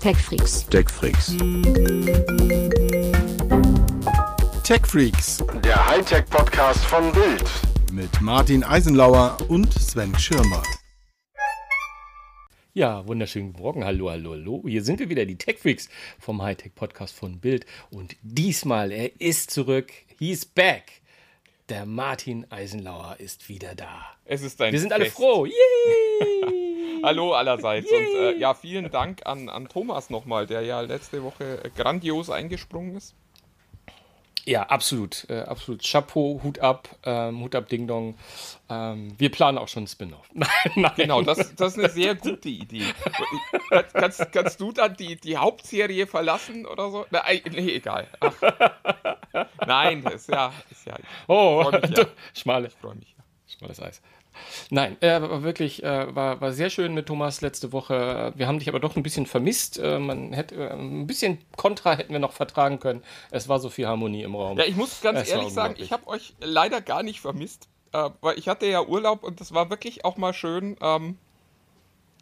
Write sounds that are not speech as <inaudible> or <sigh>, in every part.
TechFreaks. TechFreaks. TechFreaks Der Hightech-Podcast von Bild. mit Martin Eisenlauer und Sven Schirmer. Ja, wunderschönen Morgen. Hallo, hallo, hallo. Hier sind wir wieder, die TechFreaks vom Hightech-Podcast von Bild. Und diesmal, er ist zurück. He's back. Der Martin Eisenlauer ist wieder da. Es ist ein Wir sind alle Fest. froh. Yay! <laughs> Hallo allerseits. Und äh, ja, vielen Dank an, an Thomas nochmal, der ja letzte Woche äh, grandios eingesprungen ist. Ja, absolut. Äh, absolut. Chapeau, Hut ab, ähm, Hut ab, Ding Dong. Ähm, wir planen auch schon einen Spin-off. Nein, <laughs> nein. Genau, das, das ist eine sehr gute Idee. Kannst, kannst, kannst du dann die, die Hauptserie verlassen oder so? Na, ei, nee, egal. Ach. Nein, ist ja, ist ja. Oh, freu mich ja. schmale. Ich freue mich. Ja. Schmales Eis. Nein, äh, war wirklich, äh, war, war sehr schön mit Thomas letzte Woche. Wir haben dich aber doch ein bisschen vermisst. Äh, man hätte äh, ein bisschen Kontra hätten wir noch vertragen können. Es war so viel Harmonie im Raum. Ja, ich muss ganz Es ehrlich sagen, ich habe euch leider gar nicht vermisst, äh, weil ich hatte ja Urlaub und das war wirklich auch mal schön. Ähm,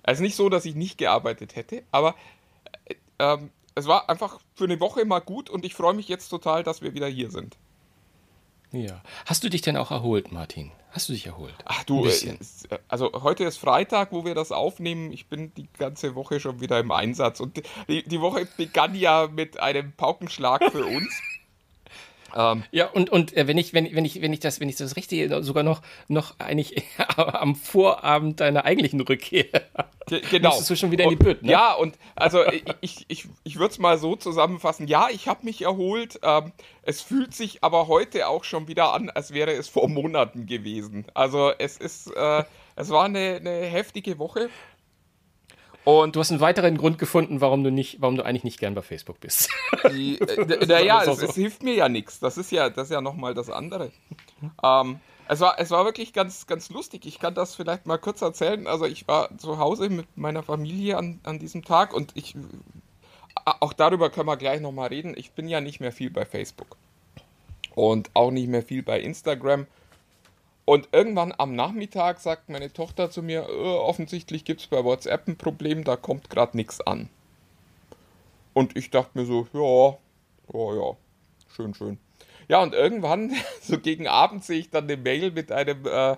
also nicht so, dass ich nicht gearbeitet hätte, aber äh, ähm, es war einfach für eine Woche mal gut und ich freue mich jetzt total, dass wir wieder hier sind. Ja. Hast du dich denn auch erholt, Martin? Hast du dich erholt? Ach du, äh, es- also heute ist Freitag, wo wir das aufnehmen. Ich bin die ganze Woche schon wieder im Einsatz und die, die Woche begann ja mit einem Paukenschlag für uns. <laughs> ähm, Ja, und, und äh, wenn ich, wenn, wenn ich, wenn ich das, wenn ich das richtig sogar noch, noch eigentlich <laughs> am Vorabend deiner eigentlichen Rückkehr. Ge genau. Musstest du schon wieder in die Bütt, ne? Ja, und also ich, ich, ich, würde es mal so zusammenfassen. Ja, ich habe mich erholt. Ähm, es fühlt sich aber heute auch schon wieder an, als wäre es vor Monaten gewesen. Also es ist, äh, es war eine, eine heftige Woche. Und Du hast einen weiteren Grund gefunden, warum du nicht, warum du eigentlich nicht gern bei Facebook bist. <laughs> äh, naja, es, so. es hilft mir ja nichts. Das ist ja, das ist ja nochmal das andere. Ähm, es war, es war wirklich ganz, ganz lustig. Ich kann das vielleicht mal kurz erzählen. Also ich war zu Hause mit meiner Familie an, an diesem Tag und ich, auch darüber können wir gleich nochmal reden. Ich bin ja nicht mehr viel bei Facebook und auch nicht mehr viel bei Instagram. Und irgendwann am Nachmittag sagt meine Tochter zu mir, äh, offensichtlich gibt es bei WhatsApp ein Problem, da kommt gerade nichts an. Und ich dachte mir so, ja, ja, ja, schön, schön. Ja, und irgendwann, <laughs> so gegen Abend, sehe ich dann eine Mail mit einem, äh,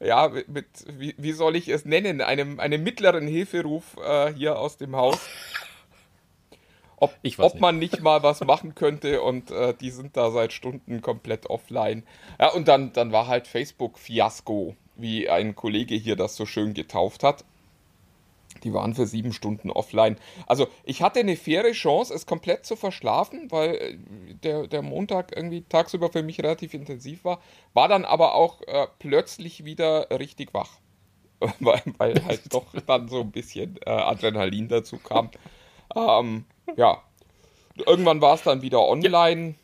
ja, mit, wie, wie soll ich es nennen, einem, einem mittleren Hilferuf äh, hier aus dem Haus. Ob, ob nicht. man nicht mal was machen könnte und äh, die sind da seit Stunden komplett offline. Ja, und dann, dann war halt Facebook-Fiasko, wie ein Kollege hier das so schön getauft hat. Die waren für sieben Stunden offline. Also ich hatte eine faire Chance, es komplett zu verschlafen, weil äh, der, der Montag irgendwie tagsüber für mich relativ intensiv war. War dann aber auch äh, plötzlich wieder richtig wach. <laughs> weil, weil halt doch dann so ein bisschen äh, Adrenalin dazu kam. Ähm, ja. Irgendwann war es dann wieder online.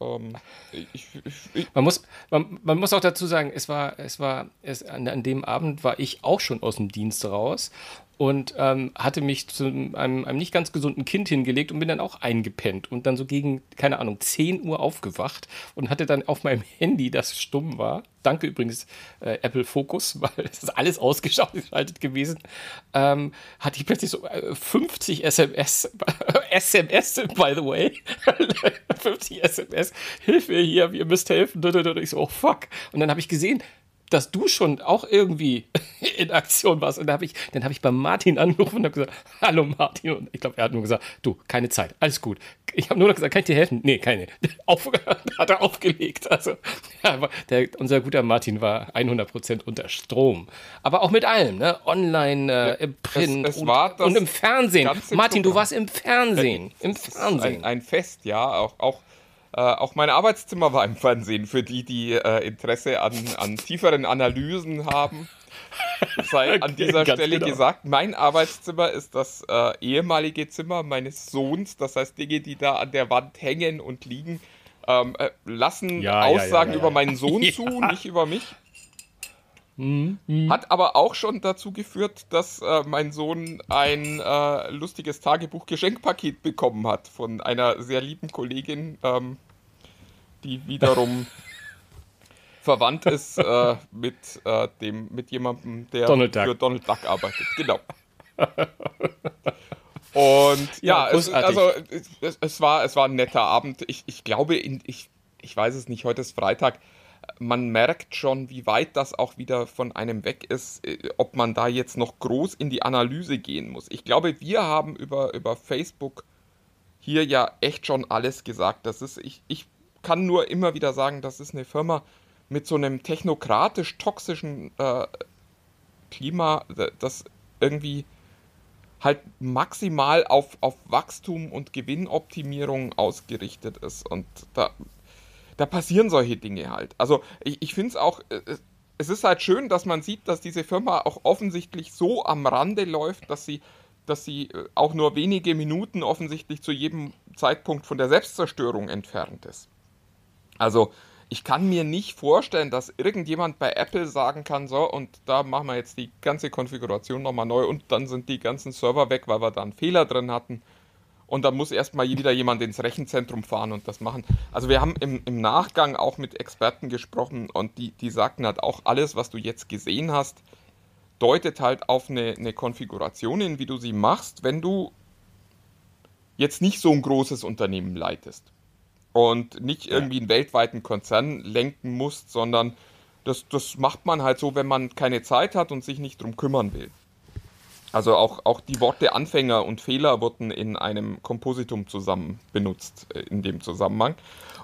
Ähm, ich, ich, ich, Man muss, man, man muss auch dazu sagen, es war, es war, es, an, an dem Abend war ich auch schon aus dem Dienst raus und ähm, hatte mich zu einem, einem nicht ganz gesunden Kind hingelegt und bin dann auch eingepennt und dann so gegen, keine Ahnung, 10 Uhr aufgewacht und hatte dann auf meinem <laughs> Handy, das stumm war, danke übrigens äh, Apple Focus, <laughs> weil es ist alles ausgeschaltet gewesen, ähm, hatte ich plötzlich so äh, 50 SMS, SMS, by the way, <laughs> 50 SMS, Hilfe hier, ihr müsst helfen, und ich so, oh fuck. Und dann habe ich gesehen, dass du schon auch irgendwie <laughs> in Aktion warst. Und dann habe ich, dann habe ich bei Martin angerufen und habe gesagt, hallo Martin. Und ich glaube, er hat nur gesagt, du, keine Zeit, alles gut. Ich habe nur noch gesagt, kann ich dir helfen? Nee, keine. <laughs> Auf, hat er aufgelegt. Also, <laughs> ja, der, unser guter Martin war 100% unter Strom. Aber auch mit allem, ne? Online, äh, im Print es und, war das und im Fernsehen. Martin, du Programm. warst im Fernsehen. Im Es Fernsehen. Ein, ein Fest, ja. Auch, auch, äh, auch mein Arbeitszimmer war im Fernsehen, für die, die äh, Interesse an, an tieferen Analysen haben. Sei an dieser Stelle genau. gesagt, mein Arbeitszimmer ist das äh, ehemalige Zimmer meines Sohns. Das heißt, Dinge, die da an der Wand hängen und liegen, ähm, äh, lassen Ja, Aussagen ja, ja, über meinen Sohn <laughs> zu, nicht über mich. Mhm, Hat aber auch schon dazu geführt, dass äh, mein Sohn ein äh, lustiges Tagebuch-Geschenkpaket bekommen hat von einer sehr lieben Kollegin, ähm, die wiederum <laughs> verwandt ist äh, mit, äh, dem, mit jemandem, der Donald für Donald Duck arbeitet. Genau. <laughs> Und ja, Ja, es, also es, es, war, es war ein netter Abend. Ich, ich glaube, in, ich, ich weiß es nicht, heute ist Freitag. Man merkt schon, wie weit das auch wieder von einem weg ist, äh, ob man da jetzt noch groß in die Analyse gehen muss. Ich glaube, wir haben über, über Facebook hier ja echt schon alles gesagt. Das ist, ich, ich kann nur immer wieder sagen, das ist eine Firma mit so einem technokratisch-toxischen äh, Klima, das irgendwie halt maximal auf, auf Wachstum und Gewinnoptimierung ausgerichtet ist. Und da, da passieren solche Dinge halt. Also ich, ich finde es auch, äh, es ist halt schön, dass man sieht, dass diese Firma auch offensichtlich so am Rande läuft, dass sie, dass sie äh, auch nur wenige Minuten offensichtlich zu jedem Zeitpunkt von der Selbstzerstörung entfernt ist. Also ich kann mir nicht vorstellen, dass irgendjemand bei Apple sagen kann, so, und da machen wir jetzt die ganze Konfiguration nochmal neu und dann sind die ganzen Server weg, weil wir da einen Fehler drin hatten. Und dann muss erstmal wieder jemand ins Rechenzentrum fahren und das machen. Also wir haben im, im Nachgang auch mit Experten gesprochen und die, die sagten halt auch, alles, was du jetzt gesehen hast, deutet halt auf eine, eine Konfiguration hin, wie du sie machst, wenn du jetzt nicht so ein großes Unternehmen leitest und nicht irgendwie einen weltweiten Konzern lenken musst, sondern das, das macht man halt so, wenn man keine Zeit hat und sich nicht drum kümmern will. Also auch, auch die Worte Anfänger und Fehler wurden in einem Kompositum zusammen benutzt äh, in dem Zusammenhang.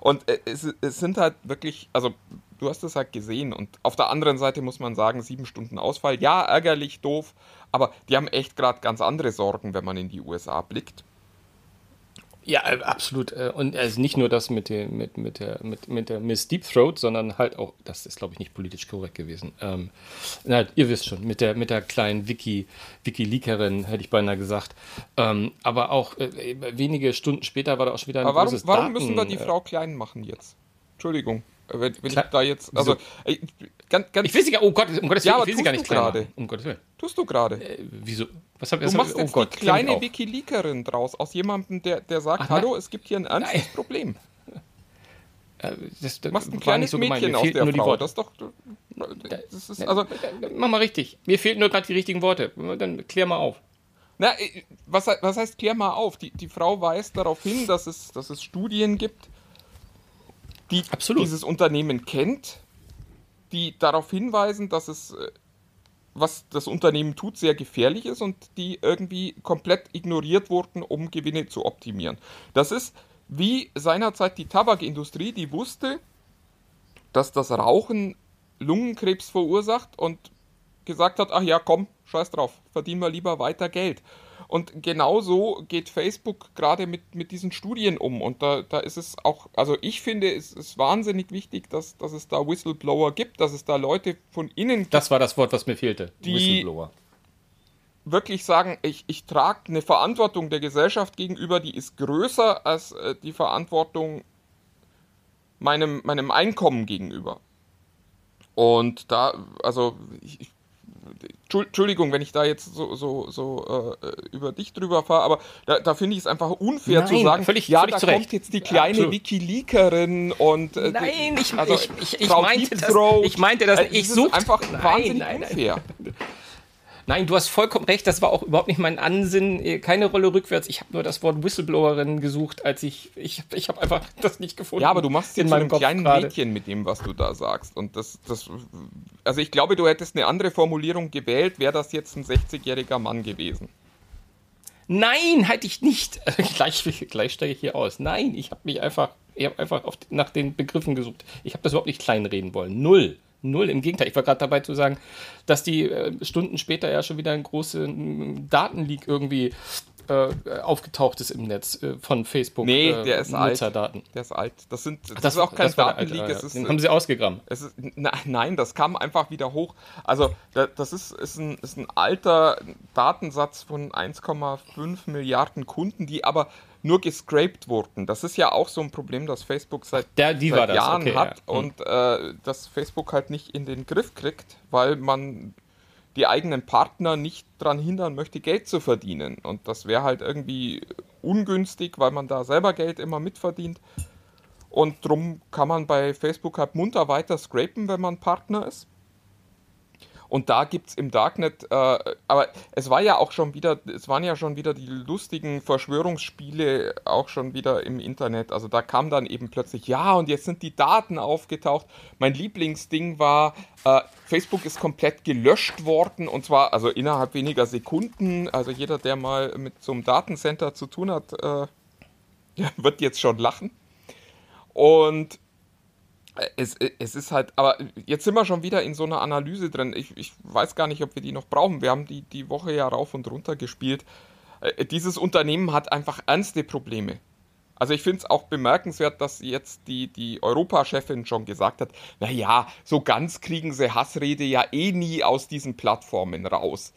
Und äh, es, es sind halt wirklich, also du hast es halt gesehen und auf der anderen Seite muss man sagen, sieben Stunden Ausfall, ja, ärgerlich, doof, aber die haben echt gerade ganz andere Sorgen, wenn man in die USA blickt. Ja, äh, absolut. Äh, Und also nicht nur das mit, der, mit, mit, der, mit, mit der Miss Deep Throat, sondern halt auch, das ist glaube ich nicht politisch korrekt gewesen. Ähm, na, ihr wisst schon, mit der, mit der kleinen Wiki, Wiki-Leakerin, hätte ich beinahe gesagt. Ähm, aber auch äh, wenige Stunden später war da auch schon wieder ein Aber warum, großes warum Daten, müssen wir die äh, Frau klein machen jetzt? Entschuldigung. Wenn, wenn ich da jetzt, also, äh, ganz, ganz, Ich will sie gar, oh Gott, um Gottes Willen, Ja, ich will sie gar nicht du gerade. Um Gottes Willen. tust du gerade. Äh, wieso? Was hab, Du was hab- machst oh jetzt Gott, die kleine. Wikileakerin draus, aus jemandem, der, der sagt, Ach, hallo, es gibt hier ein ernstes Nein. Problem. <laughs> Äh, das, Du machst ein kleines so. Mädchen aus der nur die Frau. Worte. Das ist doch, das ist, also, Mach mal richtig. Mir fehlten nur gerade die richtigen Worte. Dann klär mal auf. na, äh, was, was heißt, klär mal auf? Die, die Frau weist darauf hin, dass es, dass es Studien gibt, die Absolut. dieses Unternehmen kennt, die darauf hinweisen, dass es, äh, was das Unternehmen tut, sehr gefährlich ist und die irgendwie komplett ignoriert wurden, um Gewinne zu optimieren. Das ist wie seinerzeit die Tabakindustrie, die wusste, dass das Rauchen Lungenkrebs verursacht und gesagt hat, ach ja, komm, scheiß drauf, verdienen wir lieber weiter Geld. Und genauso geht Facebook gerade mit, mit diesen Studien um. Und da, da ist es auch, also ich finde, es ist wahnsinnig wichtig, dass, dass es da Whistleblower gibt, dass es da Leute von innen gibt, Das war das Wort, was mir fehlte. Die- Whistleblower. wirklich sagen, ich, ich trage eine Verantwortung der Gesellschaft gegenüber, die ist größer als äh, die Verantwortung meinem, meinem Einkommen gegenüber. Und da, also, ich, Entschuldigung, wenn ich da jetzt so, so, so äh, über dich drüber fahre, aber da, da finde ich es einfach unfair Nein, zu sagen, völlig- ja, völlig da zu Recht. kommt jetzt die kleine Absolut. Wikileakerin und äh, Nein, ich, also, ich, ich, ich, meinte das, ich meinte das äh. Ich suchte einfach nein, wahnsinnig nein, nein. unfair. Nein, du hast vollkommen recht. Das war auch überhaupt nicht mein Ansinnen. Eh, Keine Rolle rückwärts. Ich habe nur das Wort Whistleblowerin gesucht, als ich. Ich, ich habe einfach <laughs> das nicht gefunden. Ja, aber du machst in jetzt meinem einem Kopf kleinen. Mädchen mit dem, was du da sagst. Und das, das, also ich glaube, du hättest eine andere Formulierung gewählt, wäre das jetzt ein 60-jähriger Mann gewesen. Nein, hätte ich nicht. <laughs> gleich, gleich steige ich hier aus. Nein, ich habe mich einfach, ich habe einfach auf, nach den Begriffen gesucht. Ich habe das überhaupt nicht kleinreden wollen. Null. Null. Im Gegenteil. Ich war gerade dabei zu sagen, dass die äh, Stunden später ja schon wieder ein großer mm, Datenleak irgendwie äh, aufgetaucht ist im Netz äh, von Facebook. Nee, äh, der ist alt. Nutzerdaten. Der ist alt. Das, sind, das, Das, ist auch kein alte, Datenleak. ja, ist, Den haben sie ausgegraben. Ist, na, nein, das kam einfach wieder hoch. Also, da, das ist, ist, ein, ist ein alter Datensatz von 1,5 Milliarden Kunden, die aber nur gescraped wurden. Das ist ja auch so ein Problem, das Facebook seit, Der- die seit das, Jahren okay, hat ja. Hm. und äh, das Facebook halt nicht in den Griff kriegt, weil man die eigenen Partner nicht daran hindern möchte, Geld zu verdienen. Und das wäre halt irgendwie ungünstig, weil man da selber Geld immer mitverdient. Und drum kann man bei Facebook halt munter weiter scrapen, wenn man Partner ist. Und da gibt es im Darknet, äh, aber es war ja auch schon wieder, es waren ja schon wieder die lustigen Verschwörungsspiele auch schon wieder im Internet. Also da kam dann eben plötzlich, ja, und jetzt sind die Daten aufgetaucht. Mein Lieblingsding war, äh, Facebook ist komplett gelöscht worden und zwar also innerhalb weniger Sekunden. Also jeder, der mal mit so einem Datencenter zu tun hat, äh, <laughs> wird jetzt schon lachen. Und es, es ist halt, aber jetzt sind wir schon wieder in so einer Analyse drin. Ich, ich weiß gar nicht, ob wir die noch brauchen. Wir haben die, die Woche ja rauf und runter gespielt. Äh, dieses Unternehmen hat einfach ernste Probleme. Also ich finde es auch bemerkenswert, dass jetzt die, die Europachefin schon gesagt hat, naja, so ganz kriegen sie Hassrede ja eh nie aus diesen Plattformen raus.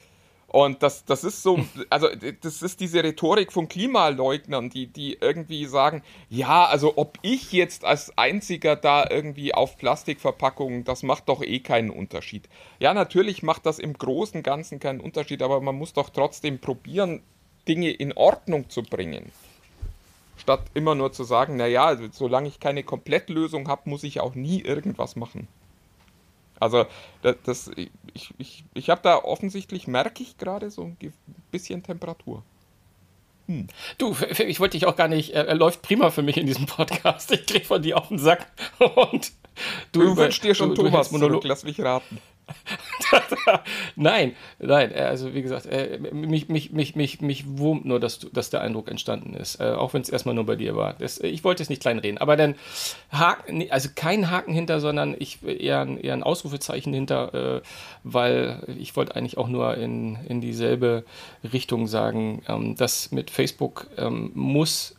Und das, das ist so, also das ist diese Rhetorik von Klimaleugnern, die, die irgendwie sagen, ja, also ob ich jetzt als einziger da irgendwie auf Plastikverpackungen, das macht doch eh keinen Unterschied. Ja, natürlich macht das im Großen Ganzen keinen Unterschied, aber man muss doch trotzdem probieren, Dinge in Ordnung zu bringen. Statt immer nur zu sagen, naja, solange ich keine Komplettlösung habe, muss ich auch nie irgendwas machen. Also das, das ich, ich, ich habe da offensichtlich, merke ich gerade so ein bisschen Temperatur. Hm. Du, ich wollte dich auch gar nicht, er, er, läuft prima für mich in diesem Podcast. Ich krieg von dir auf den Sack <laughs> und du, du wünschst dir schon du, Thomas Monolog, lass mich raten. <laughs> nein, nein, äh, also wie gesagt, äh, mich, mich, mich, mich, mich wurmt nur, dass, dass der Eindruck entstanden ist, äh, auch wenn es erstmal nur bei dir war. Das, ich wollte es nicht kleinreden, aber dann Haken, also kein Haken hinter, sondern ich eher, eher ein Ausrufezeichen hinter, weil ich wollte eigentlich auch nur in, in dieselbe Richtung sagen, ähm, dass mit Facebook ähm, muss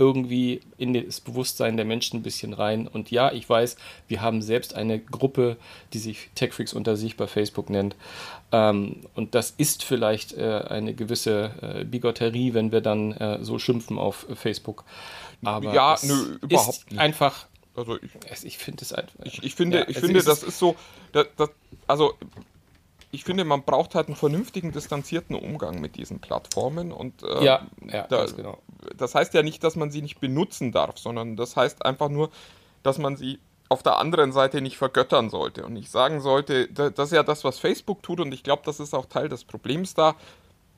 irgendwie in das Bewusstsein der Menschen ein bisschen rein. Und ja, ich weiß, wir haben selbst eine Gruppe, die sich TechFreaks unter sich bei Facebook nennt. Ähm, und das ist vielleicht äh, eine gewisse äh, Bigotterie, wenn wir dann äh, so schimpfen auf Facebook. Aber ja, nö, überhaupt nicht. einfach. Also ich, ich finde es einfach. Ich, ich finde, ja, ich finde, das ist so. Das, das, also ich finde, man braucht halt einen vernünftigen, distanzierten Umgang mit diesen Plattformen. Und äh, ja, ja da, genau. das heißt ja nicht, dass man sie nicht benutzen darf, sondern das heißt einfach nur, dass man sie auf der anderen Seite nicht vergöttern sollte und nicht sagen sollte, das ist ja das, was Facebook tut und ich glaube, das ist auch Teil des Problems da.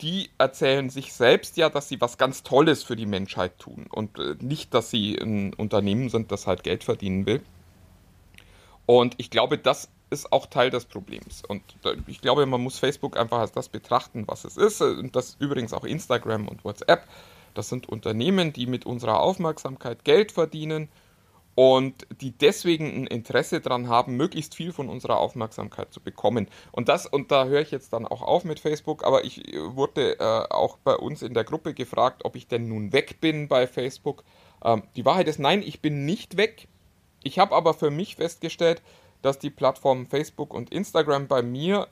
Die erzählen sich selbst ja, dass sie was ganz Tolles für die Menschheit tun und äh, nicht, dass sie ein Unternehmen sind, das halt Geld verdienen will. Und ich glaube, das ist auch Teil des Problems. Und ich glaube, man muss Facebook einfach als das betrachten, was es ist. Und das übrigens auch Instagram und WhatsApp. Das sind Unternehmen, die mit unserer Aufmerksamkeit Geld verdienen und die deswegen ein Interesse daran haben, möglichst viel von unserer Aufmerksamkeit zu bekommen. Und das, und da höre ich jetzt dann auch auf mit Facebook, aber ich wurde äh, auch bei uns in der Gruppe gefragt, ob ich denn nun weg bin bei Facebook. Ähm, die Wahrheit ist, nein, ich bin nicht weg. Ich habe aber für mich festgestellt, dass die Plattformen Facebook und Instagram bei mir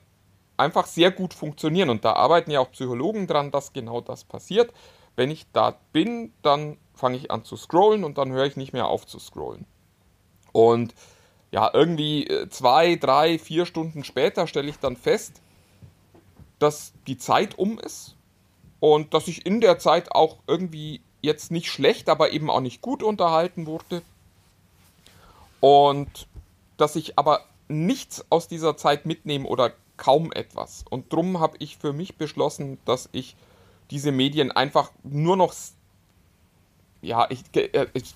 einfach sehr gut funktionieren. Und da arbeiten ja auch Psychologen dran, dass genau das passiert. Wenn ich da bin, dann fange ich an zu scrollen und dann höre ich nicht mehr auf zu scrollen. Und ja, irgendwie äh, zwei, drei, vier Stunden später stelle ich dann fest, dass die Zeit um ist und dass ich in der Zeit auch irgendwie jetzt nicht schlecht, aber eben auch nicht gut unterhalten wurde. Und dass ich aber nichts aus dieser Zeit mitnehme oder kaum etwas. Und darum habe ich für mich beschlossen, dass ich diese Medien einfach nur noch. Ja, ich, äh, ich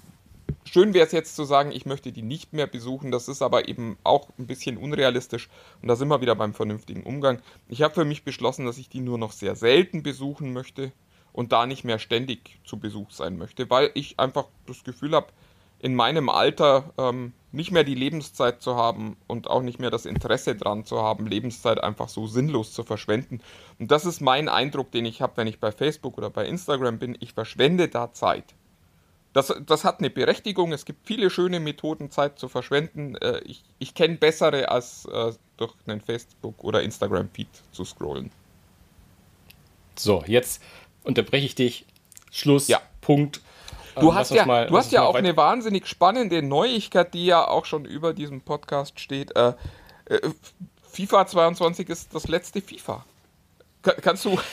schön wäre es jetzt zu sagen, ich möchte die nicht mehr besuchen. Das ist aber eben auch ein bisschen unrealistisch. Und da sind wir wieder beim vernünftigen Umgang. Ich habe für mich beschlossen, dass ich die nur noch sehr selten besuchen möchte und da nicht mehr ständig zu Besuch sein möchte, weil ich einfach das Gefühl habe, in meinem Alter ähm, nicht mehr die Lebenszeit zu haben und auch nicht mehr das Interesse dran zu haben, Lebenszeit einfach so sinnlos zu verschwenden. Und das ist mein Eindruck, den ich habe, wenn ich bei Facebook oder bei Instagram bin. Ich verschwende da Zeit. Das, das hat eine Berechtigung. Es gibt viele schöne Methoden, Zeit zu verschwenden. Äh, ich ich kenne bessere, als äh, durch einen Facebook- oder Instagram-Feed zu scrollen. So, jetzt unterbreche ich dich. Schluss. Ja. Punkt. Du ähm, hast ja, mal, du hast ja auch eine wahnsinnig spannende Neuigkeit, die ja auch schon über diesem Podcast steht. Äh, äh, FIFA 22 ist das letzte FIFA. Kann, kannst du. <laughs>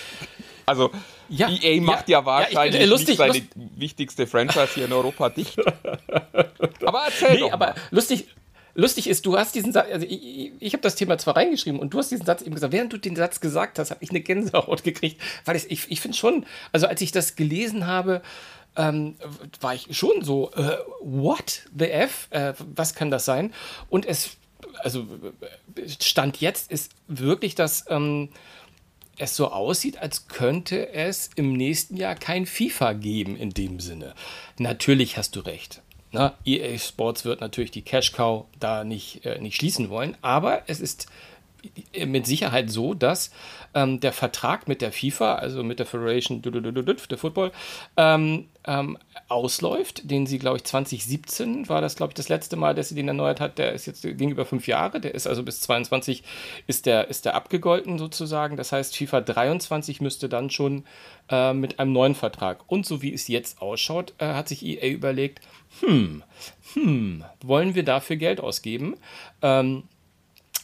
Also, ja, EA macht ja, ja wahrscheinlich ja, lustig, nicht seine lustig. wichtigste Franchise hier in Europa dicht. <laughs> aber erzähl nee, doch. Mal. aber lustig, lustig ist, du hast diesen Satz, also ich, ich, ich habe das Thema zwar reingeschrieben und du hast diesen Satz eben gesagt, während du den Satz gesagt hast, habe ich eine Gänsehaut gekriegt, weil ich, ich, ich finde schon, also als ich das gelesen habe, ähm, war ich schon so, äh, what the F? Äh, was kann das sein? Und es, also Stand jetzt ist wirklich, dass ähm, es so aussieht, als könnte es im nächsten Jahr kein FIFA geben in dem Sinne. Natürlich hast du recht. Na, EA Sports wird natürlich die Cash Cow da nicht, äh, nicht schließen wollen, aber es ist mit Sicherheit so, dass ähm, der Vertrag mit der FIFA, also mit der Federation der Football, ähm, ähm, ausläuft, den sie, glaube ich, 2017 war das, glaube ich, das letzte Mal, dass sie den erneuert hat. Der ist jetzt gegenüber fünf Jahre, der ist also bis 22 ist der, ist der abgegolten sozusagen. Das heißt, FIFA 23 müsste dann schon äh, mit einem neuen Vertrag. Und so wie es jetzt ausschaut, äh, hat sich EA überlegt, hm, hm, wollen wir dafür Geld ausgeben? Ähm,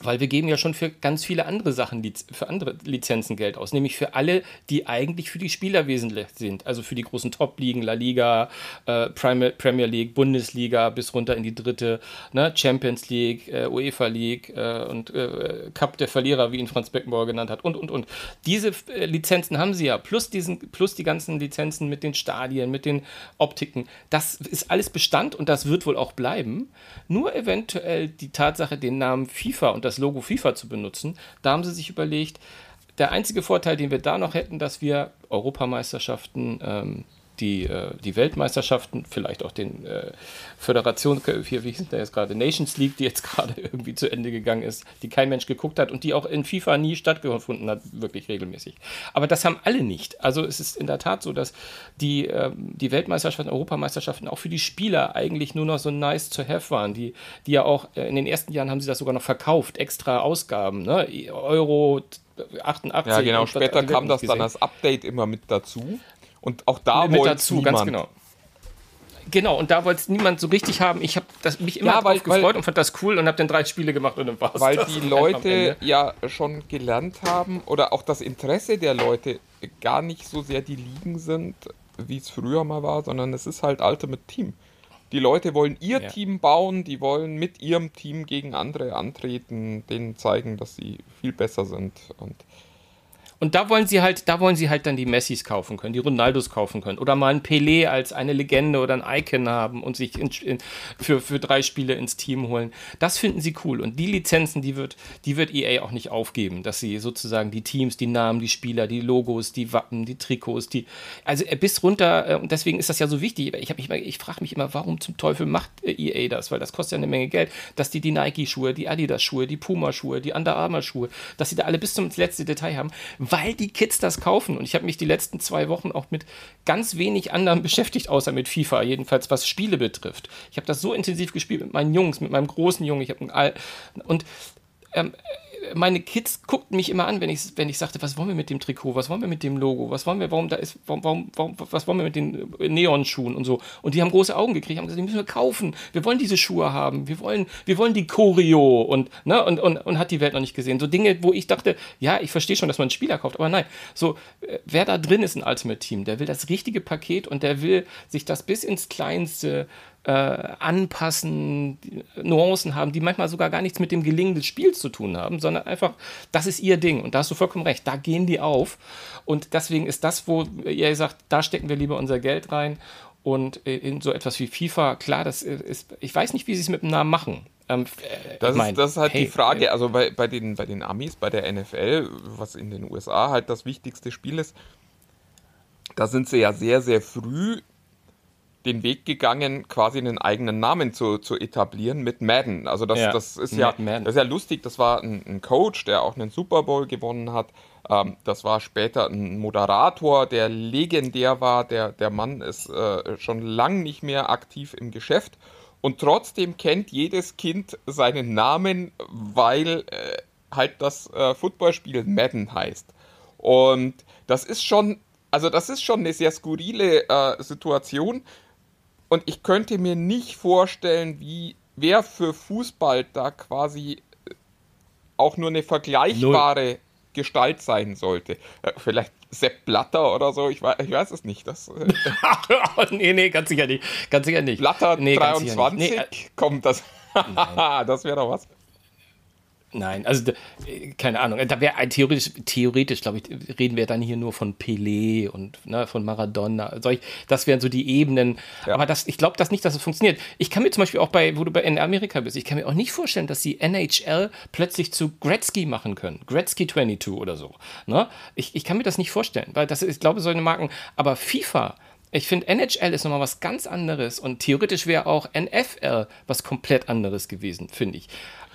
weil wir geben ja schon für ganz viele andere Sachen, für andere Lizenzen Geld aus, nämlich für alle, die eigentlich für die Spieler wesentlich sind. Also für die großen Top-Ligen, La Liga, äh, Premier League, Bundesliga bis runter in die dritte, ne, Champions League, äh, UEFA League äh, und äh, Cup der Verlierer, wie ihn Franz Beckenbauer genannt hat und und und. Diese äh, Lizenzen haben sie ja, plus, diesen, plus die ganzen Lizenzen mit den Stadien, mit den Optiken. Das ist alles Bestand und das wird wohl auch bleiben. Nur eventuell die Tatsache, den Namen FIFA und das Logo FIFA zu benutzen. Da haben sie sich überlegt, der einzige Vorteil, den wir da noch hätten, dass wir Europameisterschaften, ähm, die, äh, die Weltmeisterschaften, vielleicht auch den äh, Föderation, hier, wie hieß der jetzt gerade, Nations League, die jetzt <laughs> gerade irgendwie zu Ende gegangen ist, die kein Mensch geguckt hat und die auch in FIFA nie stattgefunden hat, wirklich regelmäßig. Aber das haben alle nicht. Also es ist in der Tat so, dass die, äh, die Weltmeisterschaften, Europameisterschaften auch für die Spieler eigentlich nur noch so nice to have waren. Die, die ja auch äh, in den ersten Jahren haben sie das sogar noch verkauft, extra Ausgaben, ne? Euro 88. Ja, genau. Später kam das dann als Update immer mit dazu. Und auch da wollte dazu, niemand. ganz genau. Genau, und da wollte es niemand so richtig haben. Ich habe mich immer ja, weil, gefreut weil, und fand das cool und habe dann drei Spiele gemacht und dann war Weil die <laughs> Leute ja schon gelernt haben oder auch das Interesse der Leute gar nicht so sehr die Ligen sind, wie es früher mal war, sondern es ist halt Ultimate Team. Die Leute wollen ihr ja. Team bauen, die wollen mit ihrem Team gegen andere antreten, denen zeigen, dass sie viel besser sind. Und und da wollen sie halt, da wollen sie halt dann die Messis kaufen können, die Ronaldos kaufen können oder mal ein Pelé als eine Legende oder ein Icon haben und sich in, in, für, für drei Spiele ins Team holen. Das finden sie cool. Und die Lizenzen, die wird, die wird EA auch nicht aufgeben, dass sie sozusagen die Teams, die Namen, die Spieler, die Logos, die Wappen, die Trikots, die, also äh, bis runter, äh, und deswegen ist das ja so wichtig. Ich, ich frage mich immer, warum zum Teufel macht äh, EA das? Weil das kostet ja eine Menge Geld, dass die die Nike-Schuhe, die Adidas-Schuhe, die Puma-Schuhe, die Under Armour-Schuhe, dass sie da alle bis zum letzten Detail haben weil die Kids das kaufen. Und ich habe mich die letzten zwei Wochen auch mit ganz wenig anderem <laughs> beschäftigt, außer mit FIFA, jedenfalls was Spiele betrifft. Ich habe das so intensiv gespielt mit meinen Jungs, mit meinem großen Jungen. Ich habe und ähm, meine Kids guckten mich immer an, wenn ich, wenn ich sagte, was wollen wir mit dem Trikot, was wollen wir mit dem Logo, was wollen wir, warum da ist, warum, warum, warum was wollen wir mit den Neonschuhen und so. Und die haben große Augen gekriegt, haben gesagt, die müssen wir kaufen. Wir wollen diese Schuhe haben. Wir wollen, wir wollen die Choreo und, ne, und, und, und hat die Welt noch nicht gesehen. So Dinge, wo ich dachte, ja, ich verstehe schon, dass man einen Spieler kauft, aber nein. So, äh, wer da drin ist, ein Ultimate Team, der will das richtige Paket und der will sich das bis ins Kleinste äh, anpassen, Nuancen haben, die manchmal sogar gar nichts mit dem Gelingen des Spiels zu tun haben, sondern einfach, das ist ihr Ding. Und da hast du vollkommen recht, da gehen die auf. Und deswegen ist das, wo ihr sagt, da stecken wir lieber unser Geld rein. Und in so etwas wie FIFA, klar, das ist, ich weiß nicht, wie sie es mit dem Namen machen. Ähm, das, mein, ist, das, ist, halt hey, die Frage, äh, also bei, bei, den, bei den Amis, bei der NFL, was in den USA halt das wichtigste Spiel ist, da sind sie ja sehr, sehr früh den Weg gegangen, quasi einen eigenen Namen zu, zu etablieren mit Madden. Also das, ja, das, ist, ja, das ist ja lustig, das war ein, ein, Coach, der auch einen Super Bowl gewonnen hat. Ähm, das war später ein Moderator, der legendär war. Der, der Mann ist äh, schon lang nicht mehr aktiv im Geschäft. Und trotzdem kennt jedes Kind seinen Namen, weil äh, halt das äh, Footballspiel Madden heißt. Und das ist schon, also das ist schon eine sehr skurrile äh, Situation und ich könnte mir nicht vorstellen, wie wer für Fußball da quasi äh, auch nur eine vergleichbare Null. Gestalt sein sollte. Äh, vielleicht Sepp Blatter oder so, ich weiß, ich weiß es nicht. Das, äh, <laughs> nee, nee, ganz sicher nicht. Ganz sicher nicht. Blatter nee, 23, nicht. Nee, kommt das. <laughs> das wäre doch was. Nein, also äh, keine Ahnung. Da wäre theoretisch, theoretisch, glaube ich, reden wir dann hier nur von Pelé und ne, von Maradona. Solch, das wären so die Ebenen. Ja. Aber das, ich glaube das nicht, dass es funktioniert. Ich kann mir zum Beispiel auch bei, wo du bei in Amerika bist, ich kann mir auch nicht vorstellen, dass die NHL plötzlich zu Gretzky machen können. Gretzky 22 oder so. Ne? Ich, ich kann mir das nicht vorstellen, weil das, ich glaube, solche Marken. Aber FIFA, ich finde, NHL ist nochmal was ganz anderes und theoretisch wäre auch NFL was komplett anderes gewesen, finde ich.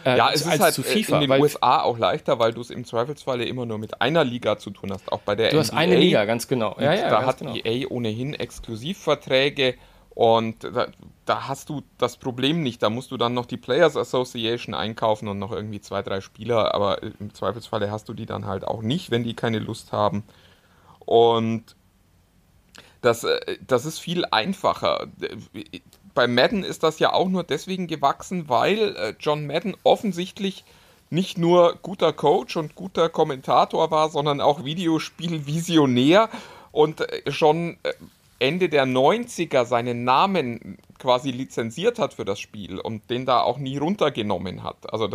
Äh, ja, es ist halt zu FIFA, in den USA auch leichter, weil du es im Zweifelsfalle immer nur mit einer Liga zu tun hast, auch bei der Du NBA. hast eine Liga, ganz genau. Ja, ja, da hat genau. EA ohnehin Exklusivverträge und da, da, hast du das Problem nicht. Da musst du dann noch die Players Association einkaufen und noch irgendwie zwei, drei Spieler, aber im Zweifelsfalle hast du die dann halt auch nicht, wenn die keine Lust haben. Und das, äh, das ist viel einfacher bei Madden ist das ja auch nur deswegen gewachsen, weil äh, John Madden offensichtlich nicht nur guter Coach und guter Kommentator war, sondern auch Videospielvisionär und äh, schon äh, Ende der 90er seinen Namen quasi lizenziert hat für das Spiel und den da auch nie runtergenommen hat. Also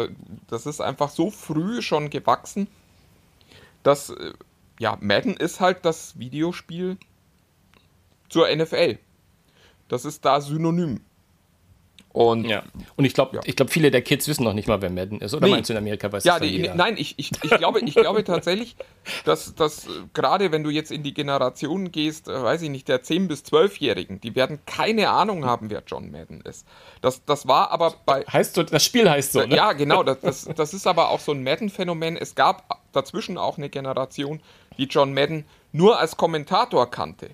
das ist einfach so früh schon gewachsen, dass ja, Madden ist halt das Videospiel zur NFL. Das ist da synonym. Und, ja. und ich glaube, ja. ich viele der Kids wissen noch nicht mal, wer Madden ist. Oder nee. meinst du in Amerika weiß ja, die, Nein, ich, ich, ich, glaube, ich glaube tatsächlich, <laughs> dass, dass äh, gerade wenn du jetzt in die Generation gehst, äh, weiß ich nicht, der 10- bis 12-Jährigen, die werden keine Ahnung haben, wer John Madden ist. Das, das war aber bei. Heißt so, das Spiel heißt so, ne? Ja, genau. Das, das, das ist aber auch so ein Madden-Phänomen. Es gab dazwischen auch eine Generation, die John Madden nur als Kommentator kannte,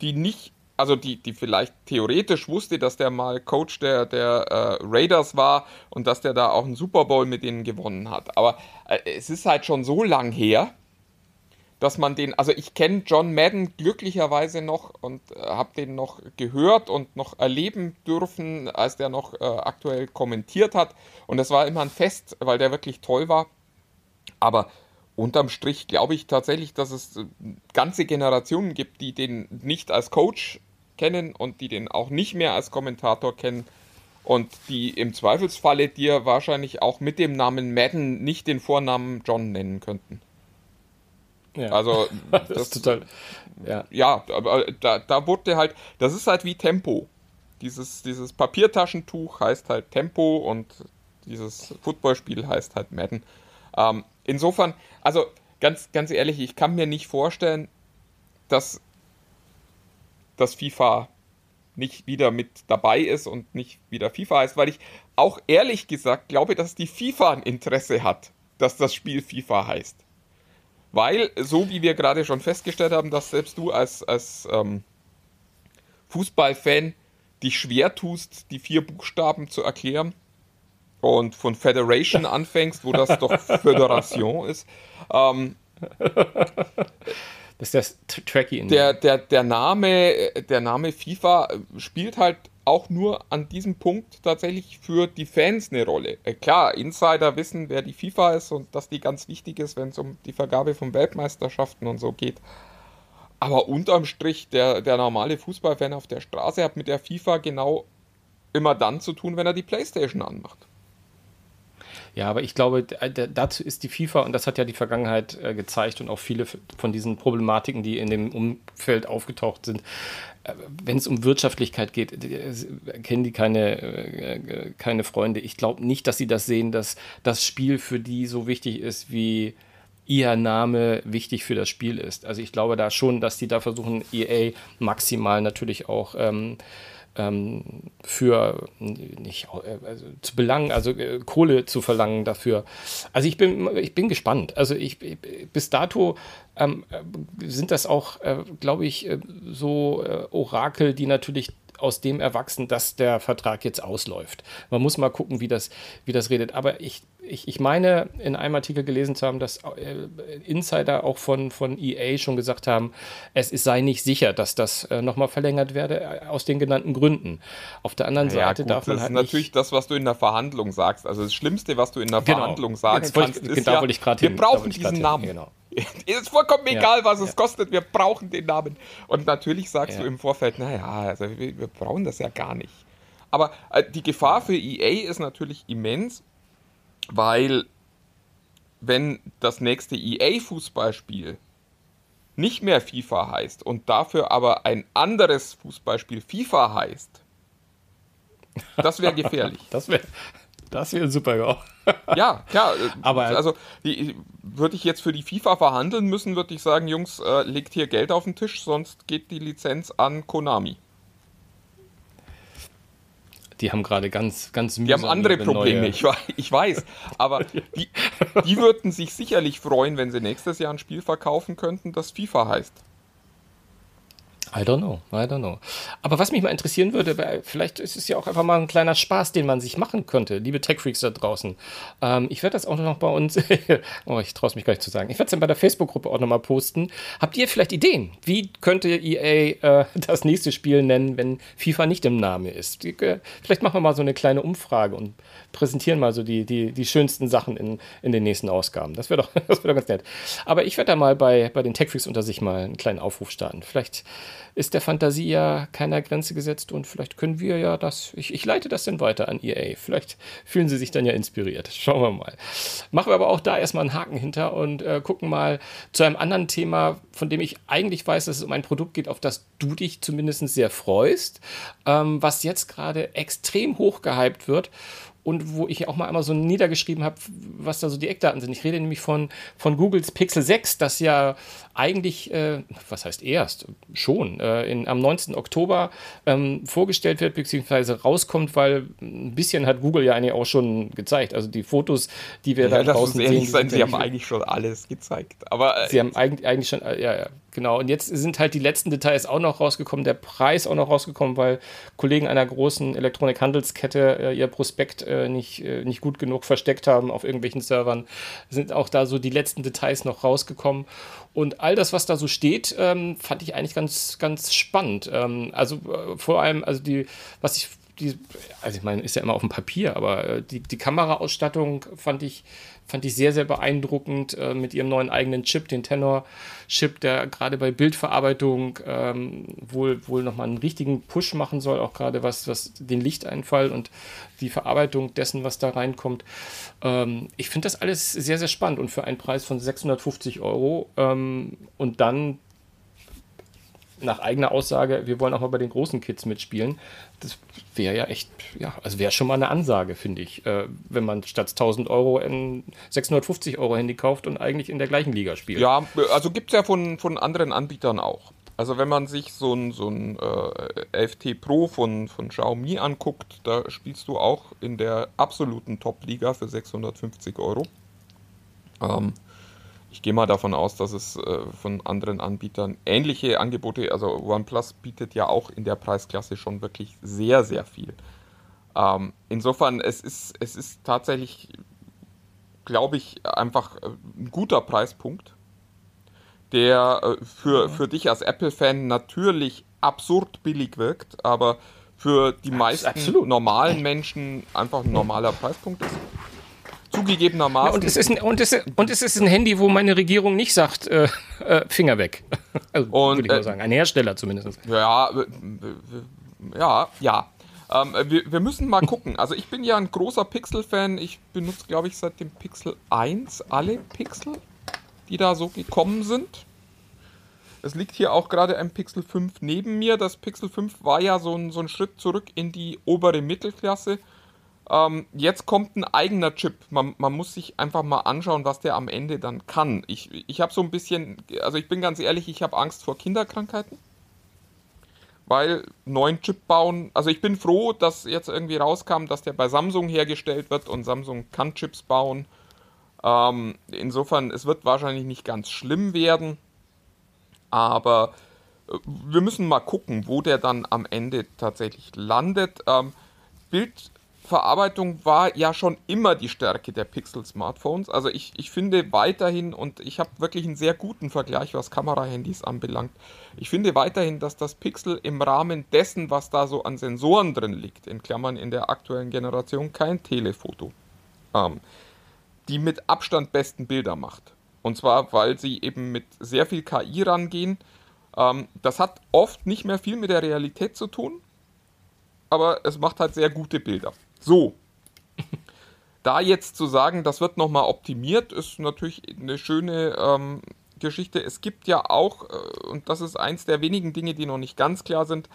die nicht also die, die vielleicht theoretisch wusste, dass der mal Coach der, der äh, Raiders war und dass der da auch einen Super Bowl mit denen gewonnen hat. Aber äh, es ist halt schon so lang her, dass man den, also ich kenne John Madden glücklicherweise noch und äh, habe den noch gehört und noch erleben dürfen, als der noch äh, aktuell kommentiert hat. Und das war immer ein Fest, weil der wirklich toll war. Aber unterm Strich glaube ich tatsächlich, dass es äh, ganze Generationen gibt, die den nicht als Coach kennen und die den auch nicht mehr als Kommentator kennen und die im Zweifelsfalle dir wahrscheinlich auch mit dem Namen Madden nicht den Vornamen John nennen könnten. Ja. Also <laughs> das, das, ist total. Ja, ja aber da, da wurde halt, das ist halt wie Tempo. Dieses, dieses Papiertaschentuch heißt halt Tempo und dieses Footballspiel heißt halt Madden. Ähm, insofern, also ganz, ganz ehrlich, ich kann mir nicht vorstellen, dass dass FIFA nicht wieder mit dabei ist und nicht wieder FIFA heißt, weil ich auch ehrlich gesagt glaube, dass die FIFA ein Interesse hat, dass das Spiel FIFA heißt. Weil, so wie wir gerade schon festgestellt haben, dass selbst du als, als ähm, Fußballfan dich schwer tust, die vier Buchstaben zu erklären und von Federation <laughs> anfängst, wo das doch Föderation ist. Ähm, <laughs> das ist das Tracky in der, der, der, Name, der Name FIFA spielt halt auch nur an diesem Punkt tatsächlich für die Fans eine Rolle. Äh, klar, Insider wissen, wer die FIFA ist und dass die ganz wichtig ist, wenn es um die Vergabe von Weltmeisterschaften und so geht. Aber unterm Strich, der, der normale Fußballfan auf der Straße hat mit der FIFA genau immer dann zu tun, wenn er die Playstation anmacht. Ja, aber ich glaube, dazu ist die FIFA, und das hat ja die Vergangenheit äh, gezeigt und auch viele von diesen Problematiken, die in dem Umfeld aufgetaucht sind, äh, wenn es um Wirtschaftlichkeit geht, kennen die keine, äh, keine Freunde. Ich glaube nicht, dass sie das sehen, dass das Spiel für die so wichtig ist, wie ihr Name wichtig für das Spiel ist. Also ich glaube da schon, dass die da versuchen, EA maximal natürlich auch ähm, für nicht also zu belangen, also äh, Kohle zu verlangen dafür. Also ich bin, ich bin gespannt. Also ich bis dato ähm, äh, sind das auch, äh, glaube ich, äh, so äh, Orakel, die natürlich aus dem erwachsen, dass der Vertrag jetzt ausläuft. Man muss mal gucken, wie das, wie das redet. Aber ich, ich, ich meine, in einem Artikel gelesen zu haben, dass äh, Insider auch von, von EA schon gesagt haben, es sei nicht sicher, dass das äh, nochmal verlängert werde, äh, aus den genannten Gründen. Auf der anderen ja, Seite gut, darf man das halt. Das ist natürlich das, was du in der Verhandlung sagst. Also das Schlimmste, was du in der genau. Verhandlung sagst, ja, kannst, ich, ist ja, wir hin, brauchen diesen Namen. Genau. <laughs> Es ist vollkommen egal, ja, was es ja. kostet, wir brauchen den Namen. Und natürlich sagst du im Vorfeld, naja, also wir, wir, brauchen das ja gar nicht. Aber äh, die Gefahr für EA ist natürlich immens, weil wenn das nächste EA-Fußballspiel nicht mehr FIFA heißt und dafür aber ein anderes Fußballspiel FIFA heißt, das wäre <laughs> gefährlich. das wäre das wäre super, ja. <laughs> ja, klar. Äh, aber also würde ich jetzt für die FIFA verhandeln müssen, würde ich sagen, Jungs, äh, legt hier Geld auf den Tisch, sonst geht die Lizenz an Konami. Die haben gerade ganz, ganz Die haben andere Probleme, ich, ich, weiß. Aber <laughs> die, die würden sich sicherlich freuen, wenn sie nächstes Jahr ein Spiel verkaufen könnten, das FIFA heißt. I don't know, I don't know. Aber was mich mal interessieren würde, vielleicht ist es ja auch einfach mal ein kleiner Spaß, den man sich machen könnte, liebe Tech-Freaks da draußen. Ähm, ich werde das auch noch bei uns, <laughs> oh, ich traue es mich gar nicht zu sagen, ich werde es dann bei der Facebook-Gruppe auch nochmal posten. Habt ihr vielleicht Ideen? Wie könnte EA äh, <laughs> das nächste Spiel nennen, wenn FIFA nicht im Namen ist? Vielleicht machen wir mal so eine kleine Umfrage und präsentieren mal so die, die, die schönsten Sachen in, in den nächsten Ausgaben. Das wäre doch, <laughs> wär doch ganz nett. Aber ich werde da mal bei, bei den Tech-Freaks unter sich mal einen kleinen Aufruf starten. Vielleicht ist der Fantasie ja keiner Grenze gesetzt und vielleicht können wir ja das, ich, ich leite das dann weiter an EA. Vielleicht fühlen sie sich dann ja inspiriert. <laughs> Schauen wir mal. Machen wir aber auch da erstmal einen Haken hinter und äh, gucken mal zu einem anderen Thema, von dem ich eigentlich weiß, dass es um ein Produkt geht, auf das du dich zumindest sehr freust, ähm, was jetzt gerade extrem hoch gehypt wird und wo ich auch mal einmal so niedergeschrieben habe, was da so die Eckdaten sind. Ich rede nämlich von, von Googles Pixel 6, das ja eigentlich, äh, was heißt erst, schon, äh, in, am 19. Oktober ähm, vorgestellt wird, beziehungsweise rauskommt, weil ein bisschen hat Google ja eigentlich auch schon gezeigt. Also die Fotos, die wir ja, da draußen sehen. Sein, sie haben eigentlich schon alles gezeigt. Aber, äh, sie haben eigentlich, eigentlich schon, äh, ja, ja, genau. Und jetzt sind halt die letzten Details auch noch rausgekommen, der Preis auch noch rausgekommen, weil Kollegen einer großen Elektronikhandelskette äh, ihr Prospekt äh, nicht, äh, nicht gut genug versteckt haben auf irgendwelchen Servern. Sind auch da so die letzten Details noch rausgekommen. Und all das, was da so steht, ähm, fand ich eigentlich ganz, ganz spannend. Ähm, also äh, vor allem, also die, was ich die, also ich meine, ist ja immer auf dem Papier, aber äh, die, die Kameraausstattung fand ich, fand ich sehr, sehr beeindruckend äh, mit ihrem neuen eigenen Chip, den Tenor-Chip, der gerade bei Bildverarbeitung ähm, wohl, wohl nochmal einen richtigen Push machen soll, auch gerade was, was den Lichteinfall und die Verarbeitung dessen, was da reinkommt. Ähm, ich finde das alles sehr, sehr spannend und für einen Preis von 650 Euro ähm, und dann nach eigener Aussage, wir wollen auch mal bei den großen Kids mitspielen. Das wäre ja echt, ja, also wäre schon mal eine Ansage, finde ich, äh, wenn man statt 1000 Euro ein 650 Euro Handy kauft und eigentlich in der gleichen Liga spielt. Ja, also gibt es ja von, von anderen Anbietern auch. Also wenn man sich so ein, so ein äh, FT Pro von, von Xiaomi anguckt, da spielst du auch in der absoluten Top-Liga für 650 Euro. Ähm, ich gehe mal davon aus, dass es äh, von anderen Anbietern ähnliche Angebote, also OnePlus bietet ja auch in der Preisklasse schon wirklich sehr, sehr viel. Ähm, insofern, es ist, es ist tatsächlich, glaube ich, einfach äh, ein guter Preispunkt, der äh, für, für dich als Apple-Fan natürlich absurd billig wirkt, aber für die meisten Absolut. normalen Menschen einfach ein normaler Preispunkt ist. Zugegebenermaßen. Ja, und, es ist ein, und, es, und es ist ein Handy, wo meine Regierung nicht sagt, äh, äh, Finger weg. <laughs> Also, würde ich mal äh, sagen. Ein Hersteller zumindest. Ja, ja, ja. Ähm, wir, wir, müssen mal gucken. Also ich bin ja ein großer Pixel-Fan. Ich benutze, glaube ich, seit dem Pixel 1 alle Pixel, die da so gekommen sind. Es liegt hier auch gerade ein Pixel 5 neben mir. Das Pixel 5 war ja so ein, so ein Schritt zurück in die obere Mittelklasse. Ähm, jetzt kommt ein eigener Chip. Man, man, muss sich einfach mal anschauen, was der am Ende dann kann. Ich, ich habe so ein bisschen, also ich bin ganz ehrlich, ich habe Angst vor Kinderkrankheiten. Weil neuen Chip bauen, also ich bin froh, dass jetzt irgendwie rauskam, dass der bei Samsung hergestellt wird und Samsung kann Chips bauen. Ähm, insofern, es wird wahrscheinlich nicht ganz schlimm werden. Aber äh, wir müssen mal gucken, wo der dann am Ende tatsächlich landet. Ähm, Bild, Verarbeitung war ja schon immer die Stärke der Pixel-Smartphones. Also ich, ich finde weiterhin, und ich habe wirklich einen sehr guten Vergleich, was Kamerahandys anbelangt, ich finde weiterhin, dass das Pixel im Rahmen dessen, was da so an Sensoren drin liegt, in Klammern in der aktuellen Generation kein Telefoto, ähm, die mit Abstand besten Bilder macht. Und zwar, weil sie eben mit sehr viel KI rangehen. Ähm, das hat oft nicht mehr viel mit der Realität zu tun, aber es macht halt sehr gute Bilder. So. <laughs> Da jetzt zu sagen, das wird nochmal optimiert, ist natürlich eine schöne ähm, Geschichte. Es gibt ja auch, äh, und das ist eins der wenigen Dinge, die noch nicht ganz klar sind,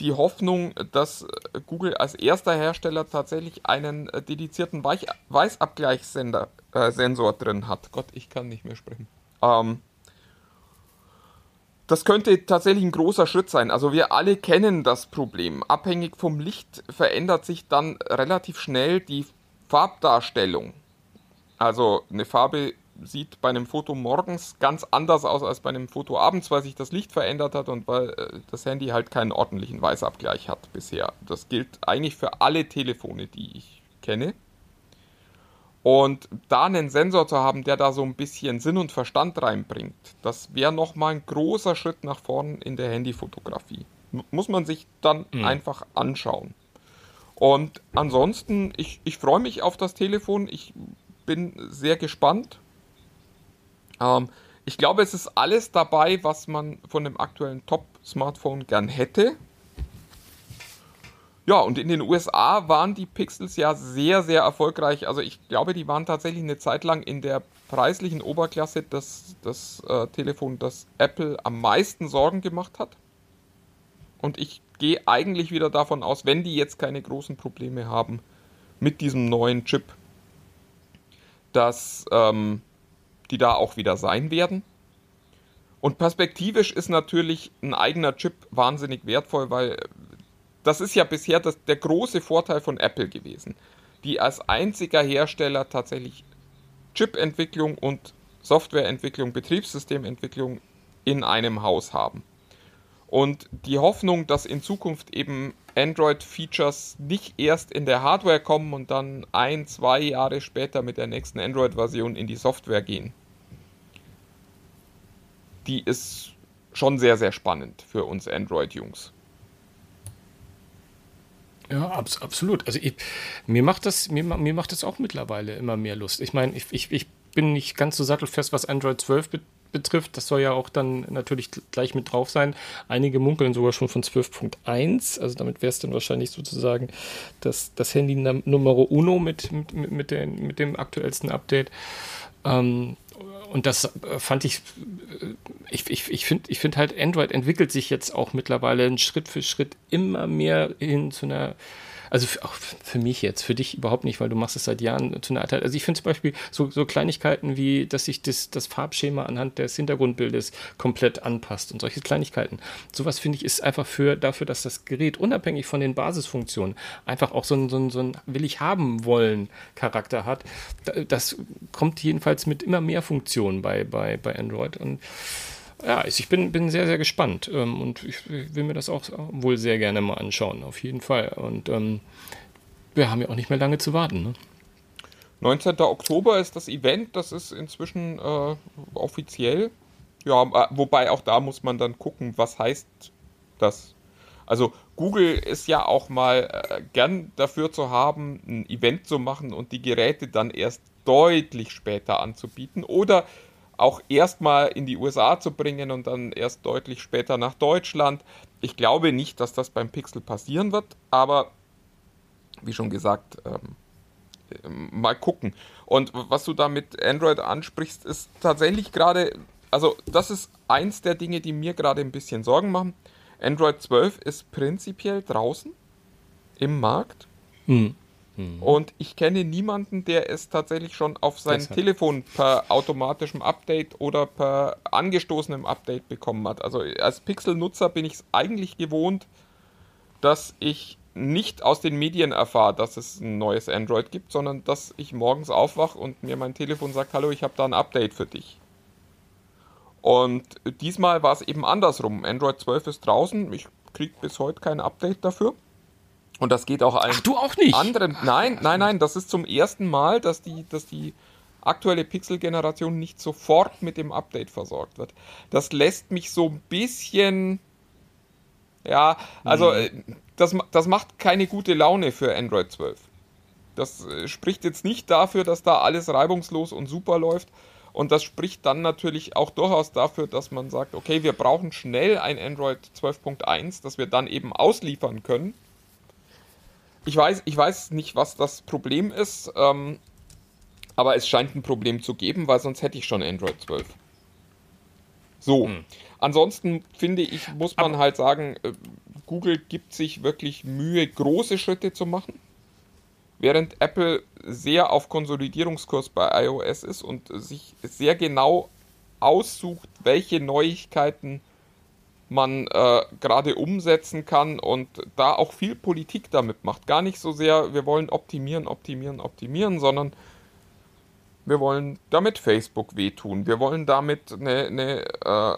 die Hoffnung, dass äh, Google als erster Hersteller tatsächlich einen äh, dedizierten Weich Weißabgleichssensor äh, drin hat. Gott, ich kann nicht mehr sprechen. Ähm, das könnte tatsächlich ein großer Schritt sein. Also wir alle kennen das Problem. Abhängig vom Licht verändert sich dann relativ schnell die Farbdarstellung. Also eine Farbe sieht bei einem Foto morgens ganz anders aus als bei einem Foto abends, weil sich das Licht verändert hat und weil äh, das Handy halt keinen ordentlichen Weißabgleich hat bisher. Das gilt eigentlich für alle Telefone, die ich kenne. Und da einen Sensor zu haben, der da so ein bisschen Sinn und Verstand reinbringt, das wäre nochmal ein großer Schritt nach vorn in der Handyfotografie. Muss man sich dann mhm. einfach anschauen. Und ansonsten, ich, ich freue mich auf das Telefon. Ich bin sehr gespannt. Ähm, ich glaube, es ist alles dabei, was man von dem aktuellen Top-Smartphone gern hätte. Ja, und in den USA waren die Pixels ja sehr, sehr erfolgreich. Also ich glaube, die waren tatsächlich eine Zeit lang in der preislichen Oberklasse das, das äh, Telefon, das Apple am meisten Sorgen gemacht hat. Und ich gehe eigentlich wieder davon aus, wenn die jetzt keine großen Probleme haben mit diesem neuen Chip, dass ähm, die da auch wieder sein werden. Und perspektivisch ist natürlich ein eigener Chip wahnsinnig wertvoll, weil das ist ja bisher das, der große Vorteil von Apple gewesen, die als einziger Hersteller tatsächlich Chip-Entwicklung und Softwareentwicklung, Betriebssystementwicklung in einem Haus haben. Und die Hoffnung, dass in Zukunft eben Android-Features nicht erst in der Hardware kommen und dann ein, zwei Jahre später mit der nächsten Android-Version in die Software gehen, die ist schon sehr, sehr spannend für uns Android-Jungs. Ja, abs absolut. Also ich, mir macht das, mir, mir macht das auch mittlerweile immer mehr Lust. Ich meine, ich, ich, ich bin nicht ganz so sattelfest, was Android 12 be betrifft. Das soll ja auch dann natürlich gleich mit drauf sein. Einige munkeln sogar schon von 12.1. Also damit wäre es dann wahrscheinlich sozusagen das, das Handy Numero Uno mit, mit, mit, den, mit dem aktuellsten Update. Ähm, und das äh, fand ich, äh, ich, ich, ich finde ich find halt, Android entwickelt sich jetzt auch mittlerweile Schritt für Schritt immer mehr hin zu einer also für, auch für mich jetzt, für dich überhaupt nicht, weil du machst es seit Jahren zu einer Art. Also ich finde zum Beispiel so, so Kleinigkeiten wie, dass sich das, das Farbschema anhand des Hintergrundbildes komplett anpasst und solche Kleinigkeiten. Sowas finde ich ist einfach für, dafür, dass das Gerät unabhängig von den Basisfunktionen einfach auch so ein, so ein, so ein will ich haben wollen Charakter hat. Das kommt jedenfalls mit immer mehr Funktionen bei, bei, bei Android und ja, ich bin, bin sehr, sehr gespannt ähm, und ich will mir das auch wohl sehr gerne mal anschauen, auf jeden Fall. Und ähm, wir haben ja auch nicht mehr lange zu warten. Ne? 19. Oktober ist das Event, das ist inzwischen äh, offiziell. Ja, äh, wobei auch da muss man dann gucken, was heißt das. Also Google ist ja auch mal äh, gern dafür zu haben, ein Event zu machen und die Geräte dann erst deutlich später anzubieten oder auch erstmal in die USA zu bringen und dann erst deutlich später nach Deutschland. Ich glaube nicht, dass das beim Pixel passieren wird, aber wie schon gesagt, ähm, mal gucken. Und was du da mit Android ansprichst, ist tatsächlich gerade, also das ist eins der Dinge, die mir gerade ein bisschen Sorgen machen. Android 12 ist prinzipiell draußen im Markt. Hm. Mhm. Und ich kenne niemanden, der es tatsächlich schon auf sein Deshalb. Telefon per automatischem Update oder per angestoßenem Update bekommen hat. Also als Pixel-Nutzer bin ich es eigentlich gewohnt, dass ich nicht aus den Medien erfahre, dass es ein neues Android gibt, sondern dass ich morgens aufwache und mir mein Telefon sagt, hallo, ich habe da ein Update für dich. Und diesmal war es eben andersrum. Android 12 ist draußen, ich kriege bis heute kein Update dafür. Und das geht auch allen Ach, du auch nicht? anderen. Nein, nein, nein, das ist zum ersten Mal, dass die, dass die aktuelle Pixel-Generation nicht sofort mit dem Update versorgt wird. Das lässt mich so ein bisschen. Ja, also mhm. das, das macht keine gute Laune für Android 12. Das äh, spricht jetzt nicht dafür, dass da alles reibungslos und super läuft. Und das spricht dann natürlich auch durchaus dafür, dass man sagt, okay, wir brauchen schnell ein Android 12.1, das wir dann eben ausliefern können ich, weiß, ich weiß nicht, was das Problem ist, ähm, aber es scheint ein Problem zu geben, weil sonst hätte ich schon Android 12. So. Hm. Ansonsten finde ich, muss man aber halt sagen, äh, Google gibt sich wirklich Mühe, große Schritte zu machen. Während Apple sehr auf Konsolidierungskurs bei iOS ist und sich sehr genau aussucht, welche Neuigkeiten man äh, gerade umsetzen kann und da auch viel Politik damit macht. Gar nicht so sehr, wir wollen optimieren, optimieren, optimieren, sondern wir wollen damit Facebook wehtun. Wir wollen damit eine, eine äh,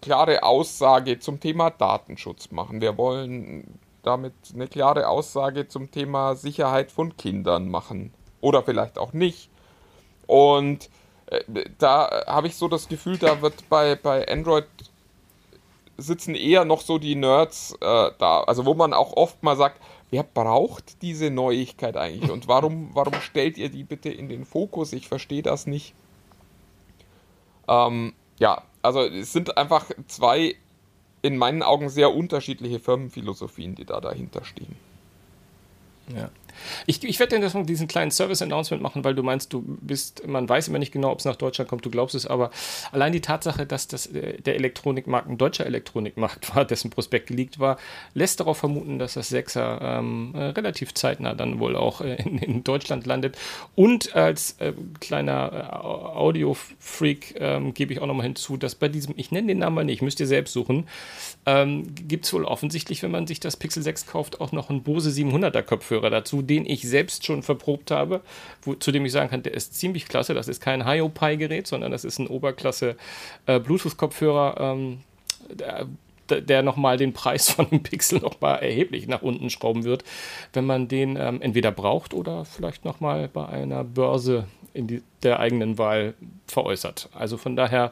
klare Aussage zum Thema Datenschutz machen. Wir wollen damit eine klare Aussage zum Thema Sicherheit von Kindern machen. Oder vielleicht auch nicht. Und äh, da habe ich so das Gefühl, da wird bei, bei Android sitzen eher noch so die Nerds äh, da. Also wo man auch oft mal sagt, wer braucht diese Neuigkeit eigentlich und warum, <laughs> warum stellt ihr die bitte in den Fokus? Ich verstehe das nicht. Ähm, ja, also es sind einfach zwei in meinen Augen sehr unterschiedliche Firmenphilosophien, die da dahinter stehen. Ja. Ich, ich werde dann diesen kleinen Service-Announcement machen, weil du meinst, du bist, man weiß immer nicht genau, ob es nach Deutschland kommt, du glaubst es, aber allein die Tatsache, dass das äh, der Elektronikmarkt ein deutscher Elektronikmarkt <laughs> war, dessen Prospekt geleakt war, lässt darauf vermuten, dass das Sechser ähm, äh, relativ zeitnah dann wohl auch äh, in, in, Deutschland landet. Und als äh, kleiner äh, Audio-Freak ähm, gebe ich auch nochmal hinzu, dass bei diesem, ich nenne den Namen mal nicht, müsst ihr selbst suchen, ähm, gibt es wohl offensichtlich, wenn man sich das Pixel 6 kauft, auch noch einen Bose 700er Kopfhörer dazu, den ich selbst schon verprobt habe, wo, zu dem ich sagen kann, der ist ziemlich klasse. Das ist kein Hiopai-Gerät, sondern das ist ein Oberklasse äh, Bluetooth-Kopfhörer, ähm, der, der nochmal den Preis von dem Pixel nochmal erheblich nach unten schrauben wird, wenn man den ähm, entweder braucht oder vielleicht nochmal bei einer Börse in die, der eigenen Wahl veräußert. Also von daher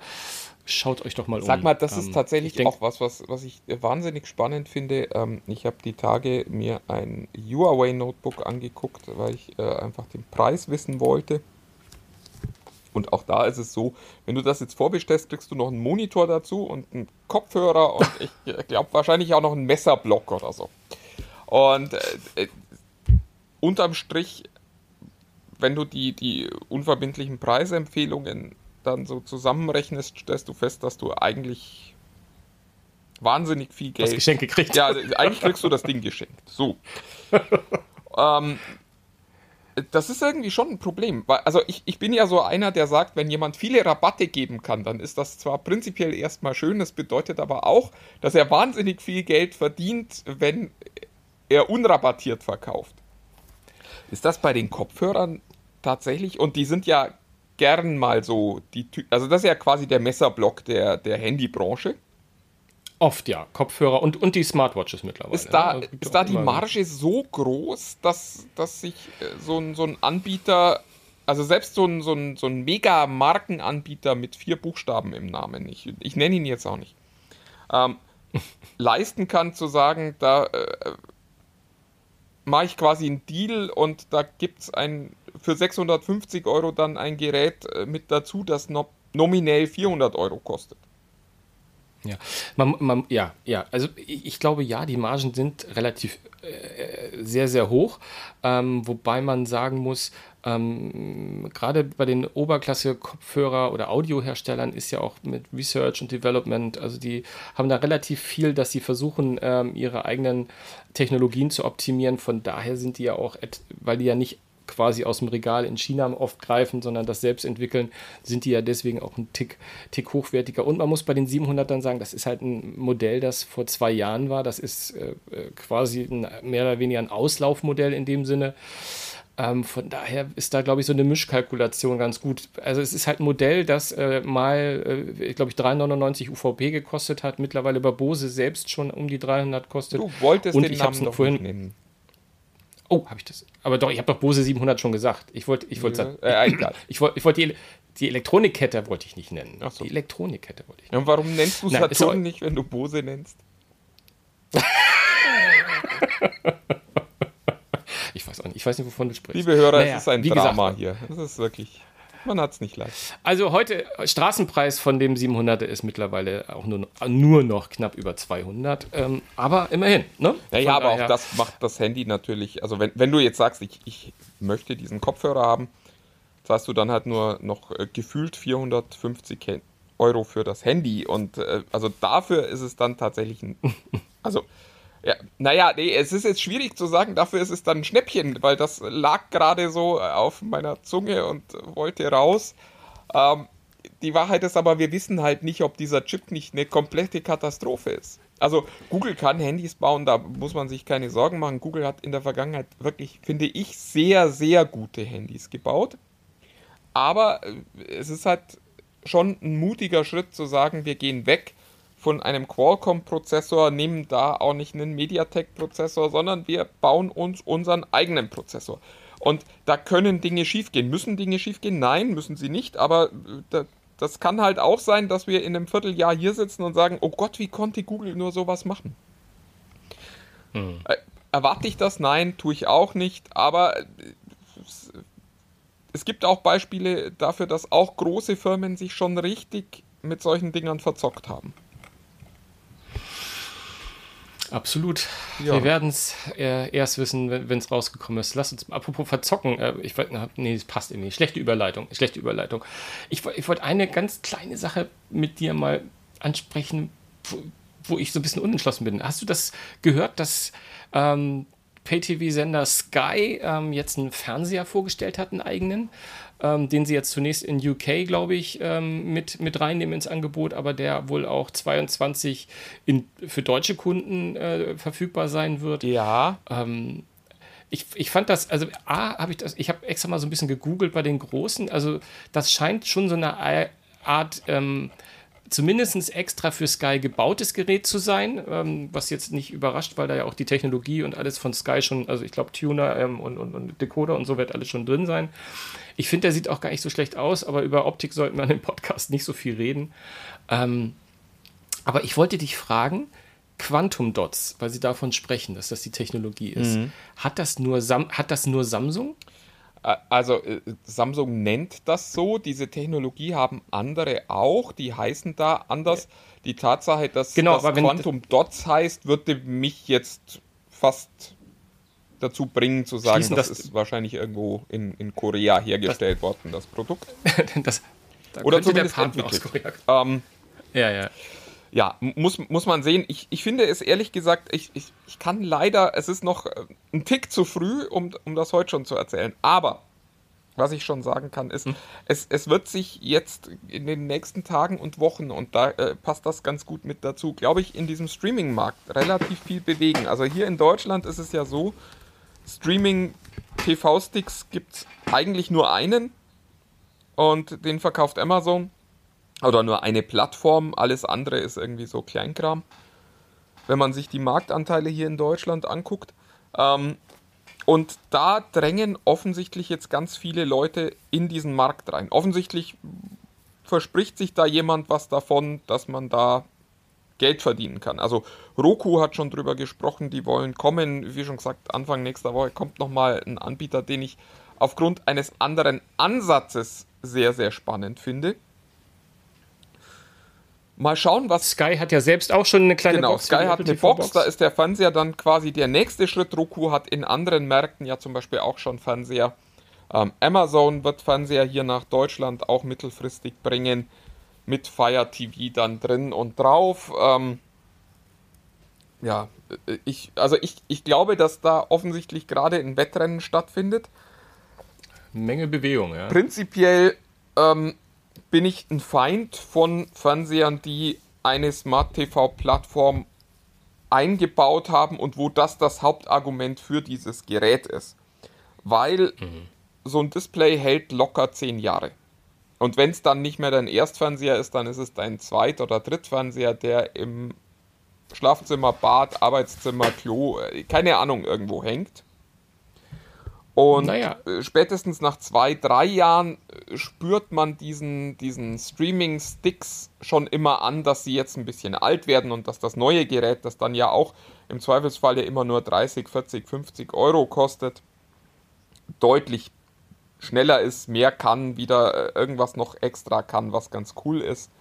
Schaut euch doch mal um. Sag mal, das ähm, ist tatsächlich denk, auch was, was, was ich wahnsinnig spannend finde. Ähm, ich habe die Tage mir ein Huawei Notebook angeguckt, weil ich äh, einfach den Preis wissen wollte. Und auch da ist es so, wenn du das jetzt vorbestellst, kriegst du noch einen Monitor dazu und einen Kopfhörer und <laughs> ich glaube wahrscheinlich auch noch einen Messerblock oder so. Und äh, äh, unterm Strich, wenn du die, die unverbindlichen Preisempfehlungen dann so zusammenrechnest, stellst du fest, dass du eigentlich wahnsinnig viel Geld. Das Geschenk gekriegt. Ja, eigentlich kriegst du das Ding geschenkt. So. <laughs> ähm, das ist irgendwie schon ein Problem. Also ich, ich bin ja so einer, der sagt, wenn jemand viele Rabatte geben kann, dann ist das zwar prinzipiell erstmal schön, das bedeutet aber auch, dass er wahnsinnig viel Geld verdient, wenn er unrabattiert verkauft. Ist das bei den Kopfhörern tatsächlich? Und die sind ja gern mal so die also das ist ja quasi der Messerblock der, der Handybranche. Oft ja, Kopfhörer und, und die Smartwatches mittlerweile. Ist da, ne? ist da die Marge so groß, dass, dass sich äh, so ein, so ein Anbieter, also selbst so ein, so ein, so ein Mega-Markenanbieter mit vier Buchstaben im Namen, ich, ich nenne ihn jetzt auch nicht, ähm, <laughs> leisten kann zu sagen, da äh, mache ich quasi einen Deal und da gibt es ein für 650 Euro dann ein Gerät äh, mit dazu, das no nominell 400 Euro kostet. Ja, man, man, ja, ja. Also ich, ich, glaube, ja, die Margen sind relativ äh, sehr, sehr hoch. Ähm, wobei man sagen muss, ähm, gerade bei den Oberklasse-Kopfhörer oder Audioherstellern ist ja auch mit Research und Development, also die haben da relativ viel, dass sie versuchen, ähm, ihre eigenen Technologien zu optimieren. Von daher sind die ja auch, weil die ja nicht quasi aus dem Regal in China oft greifen, sondern das selbst entwickeln, sind die ja deswegen auch ein Tick, Tick hochwertiger. Und man muss bei den 700 dann sagen, das ist halt ein Modell, das vor zwei Jahren war. Das ist äh, äh, quasi ein, mehr oder weniger ein Auslaufmodell in dem Sinne. Ähm, von daher ist da, glaube ich, so eine Mischkalkulation ganz gut. Also es ist halt ein Modell, das äh, mal, äh, glaube ich, 3,99 UVP gekostet hat, mittlerweile bei Bose selbst schon um die 300 kostet. Du wolltest Und den Namen doch vorhin, nehmen. Oh, habe ich das? Aber doch, ich habe doch Bose 700 schon gesagt. Ich wollte, ich wollte, ja, äh, ich wollte, ich wollte die, die Elektronikkette wollte ich nicht nennen. So. Die Elektronikkette wollte ich. Nicht. Ja, und warum nennst du Saturn nicht, wenn du Bose nennst? <laughs> ich weiß auch nicht. Ich weiß nicht, wovon du sprichst. Liebe Hörer, naja, es ist ein Drama gesagt, hier. Das ist wirklich. Man hat es nicht leicht. Also heute, Straßenpreis von dem 700er ist mittlerweile auch nur, nur noch knapp über 200. Ähm, aber immerhin, ne? Naja, aber auch das macht das Handy natürlich. Also wenn, wenn du jetzt sagst, ich, ich möchte diesen Kopfhörer haben, zahlst du dann halt nur noch äh, gefühlt 450 Euro für das Handy. Und äh, also dafür ist es dann tatsächlich ein. <laughs> Also ja, naja, nee, es ist jetzt schwierig zu sagen, dafür ist es dann ein Schnäppchen, weil das lag gerade so auf meiner Zunge und wollte raus. Ähm, die Wahrheit ist aber, wir wissen halt nicht, ob dieser Chip nicht eine komplette Katastrophe ist. Also Google kann Handys bauen, da muss man sich keine Sorgen machen. Google hat in der Vergangenheit wirklich, finde ich, sehr, sehr gute Handys gebaut. Aber äh, es ist halt schon ein mutiger Schritt zu sagen, wir gehen weg von einem Qualcomm-Prozessor, nehmen da auch nicht einen MediaTek-Prozessor, sondern wir bauen uns unseren eigenen Prozessor. Und da können Dinge schiefgehen. Müssen Dinge schiefgehen? Nein, müssen sie nicht, aber äh, das kann halt auch sein, dass wir in einem Vierteljahr hier sitzen und sagen, oh Gott, wie konnte Google nur sowas machen? Hm. Äh, erwarte ich das? Nein, tue ich auch nicht, aber äh, es gibt auch Beispiele dafür, dass auch große Firmen sich schon richtig mit solchen Dingern verzockt haben. Absolut. Ja. Wir werden es äh, erst wissen, wenn es rausgekommen ist. Lass uns, apropos verzocken, äh, ich wollte, nee, das passt irgendwie. Schlechte Überleitung, schlechte Überleitung. Ich, ich wollte eine ganz kleine Sache mit dir mal ansprechen, wo, wo, ich so ein bisschen unentschlossen bin. Hast du das gehört, dass ähm, Pay-TV-Sender Sky ähm, jetzt einen Fernseher vorgestellt hat, einen eigenen? ähm, den sie jetzt zunächst in UK, glaube ich, ähm, mit, mit reinnehmen ins Angebot, aber der wohl auch 22 in, für deutsche Kunden äh, verfügbar sein wird. Ja. Ähm, ich, ich fand das, also A, habe ich das, ich habe extra mal so ein bisschen gegoogelt bei den Großen, also das scheint schon so eine Art, ähm, zumindest extra für Sky gebautes Gerät zu sein, ähm, was jetzt nicht überrascht, weil da ja auch die Technologie und alles von Sky schon, also ich glaube Tuner ähm, und, und, und, Decoder und so wird alles schon drin sein. Ich finde, der sieht auch gar nicht so schlecht aus, aber über Optik sollten wir im Podcast nicht so viel reden. Ähm, aber ich wollte dich fragen, Quantum Dots, weil Sie davon sprechen, dass das die Technologie ist. Mhm. Hat, das nur Sam hat das nur Samsung? Also äh, Samsung nennt das so, diese Technologie haben andere auch, die heißen da anders. Die Tatsache, dass genau, das Quantum Dots heißt, würde mich jetzt fast dazu bringen zu sagen, das, das, ist wahrscheinlich irgendwo in, in Korea hergestellt das, worden, das Produkt. <laughs> das, da Oder zumindest entwickelt. Ähm, ja, ja. Ja, muss, muss man sehen. Ich, ich finde es ehrlich gesagt, ich, ich, ich kann leider, es ist noch äh, ein Tick zu früh, um, um das heute schon zu erzählen. Aber was ich schon sagen kann, ist, hm. es, es wird sich jetzt in den nächsten Tagen und Wochen, und da äh, passt das ganz gut mit dazu, glaube ich, in diesem Streaming-Markt relativ viel bewegen. Also hier in Deutschland ist es ja so, Streaming-TV-Sticks gibt es eigentlich nur einen und den verkauft Amazon. Oder nur eine Plattform, alles andere ist irgendwie so Kleinkram. Wenn man sich die Marktanteile hier in Deutschland anguckt. Ähm, und da drängen offensichtlich jetzt ganz viele Leute in diesen Markt rein. Offensichtlich verspricht sich da jemand was davon, dass man da Geld verdienen kann. Also Roku hat schon drüber gesprochen, die wollen kommen. Wie schon gesagt, Anfang nächster Woche kommt nochmal ein Anbieter, den ich aufgrund eines anderen Ansatzes sehr, sehr spannend finde. Mal schauen, was. Sky hat ja selbst auch schon eine kleine genau, Box. Genau, Sky hat eine Box, Box, da ist der Fernseher dann quasi der nächste Schritt. Roku hat in anderen Märkten ja zum Beispiel auch schon Fernseher. Ähm, Amazon wird Fernseher hier nach Deutschland auch mittelfristig bringen mit Fire TV dann drin und drauf. Ähm, ja, ich, also ich, ich glaube, dass da offensichtlich gerade ein Wettrennen stattfindet. Menge Bewegung, ja. Prinzipiell ähm, bin ich ein Feind von Fernsehern, die eine Smart TV-Plattform eingebaut haben und wo das das Hauptargument für dieses Gerät ist. Weil mhm. so ein Display hält locker zehn Jahre. Und wenn es dann nicht mehr dein Erstfernseher ist, dann ist es dein Zweit- oder Drittfernseher, der im Schlafzimmer, Bad, Arbeitszimmer, Klo, äh, keine Ahnung, irgendwo hängt. Und naja. Äh, spätestens nach zwei, drei Jahren äh, spürt man diesen, diesen Streaming-Sticks schon immer an, dass sie jetzt ein bisschen alt werden und dass das neue Gerät, das dann ja auch im Zweifelsfall ja immer nur 30, 40, 50 Euro kostet, deutlich schneller ist, mehr kann, wieder äh, irgendwas noch extra kann, was ganz cool ist.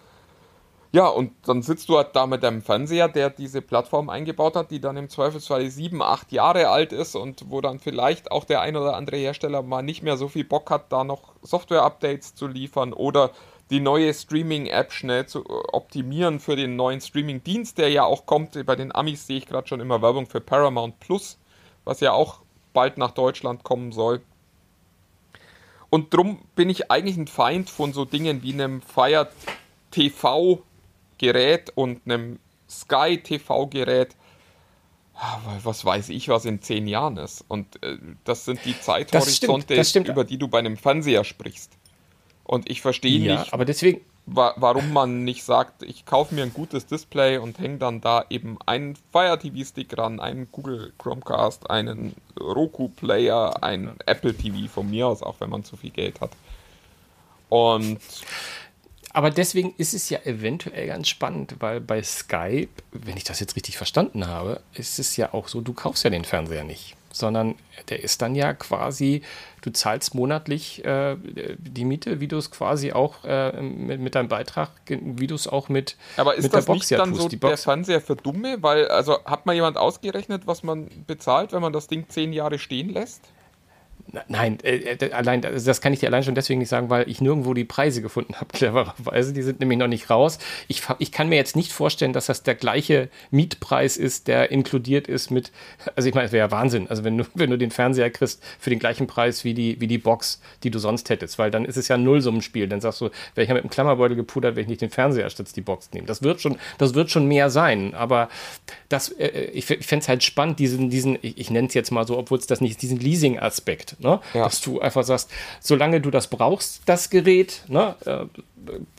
Ja, und dann sitzt du halt da mit deinem Fernseher, der diese Plattform eingebaut hat, die dann im Zweifelsfall sieben, acht Jahre alt ist und wo dann vielleicht auch der ein oder andere Hersteller mal nicht mehr so viel Bock hat, da noch Software-Updates zu liefern oder die neue Streaming-App schnell zu äh, optimieren für den neuen Streaming-Dienst, der ja auch kommt. Bei den Amis sehe ich gerade schon immer Werbung für Paramount Plus, was ja auch bald nach Deutschland kommen soll. Und drum bin ich eigentlich ein Feind von so Dingen wie einem Fire TV Gerät und einem Sky TV Gerät. Was weiß ich, was in zehn Jahren ist. Und äh, das sind die Zeithorizonte, das stimmt, das über die du bei einem Fernseher sprichst. Und ich verstehe ja, nicht, aber deswegen, wa warum man nicht sagt, ich kaufe mir ein gutes Display und hänge dann da eben einen Fire TV Stick ran, einen Google Chromecast, einen Roku Player, einen Apple TV von mir aus, auch wenn man zu viel Geld hat. Und aber deswegen ist es ja eventuell ganz spannend, weil bei Skype, wenn ich das jetzt richtig verstanden habe, ist es ja auch so, du kaufst ja den Fernseher nicht, sondern der ist dann ja quasi, du zahlst monatlich äh, die Miete, wie du es quasi auch äh, mit, mit, deinem Beitrag, wie du es auch mit Aber ist mit das der Box nicht ja dann tust. so Die der Box, Fernseher für Dumme? Weil, also hat mal jemand ausgerechnet, was man bezahlt, wenn man das Ding zehn Jahre stehen lässt? Nein, äh, äh, allein, das kann ich dir allein schon deswegen nicht sagen, weil ich nirgendwo die Preise gefunden habe, <laughs> clevererweise. Die sind nämlich noch nicht raus. Ich, ich kann mir jetzt nicht vorstellen, dass das der gleiche Mietpreis ist, der inkludiert ist mit, also ich meine, es wäre ja Wahnsinn. Also wenn du, <laughs> wenn du den Fernseher kriegst für den gleichen Preis wie die, wie die Box, die du sonst hättest, weil dann ist es ja ein Nullsummenspiel. Dann sagst du, wäre ich ja mit einem Klammerbeutel gepudert, wenn ich nicht den Fernseher statt die Box nehmen. Das wird schon, das wird schon mehr sein. Aber das, äh, ich, ich fände es halt spannend, diesen, diesen, ich, ich nenne es jetzt mal so, obwohl es das nicht ist, diesen Leasing-Aspekt. Ne? Ja. Dass du einfach sagst, solange du das brauchst, das Gerät, ne, äh,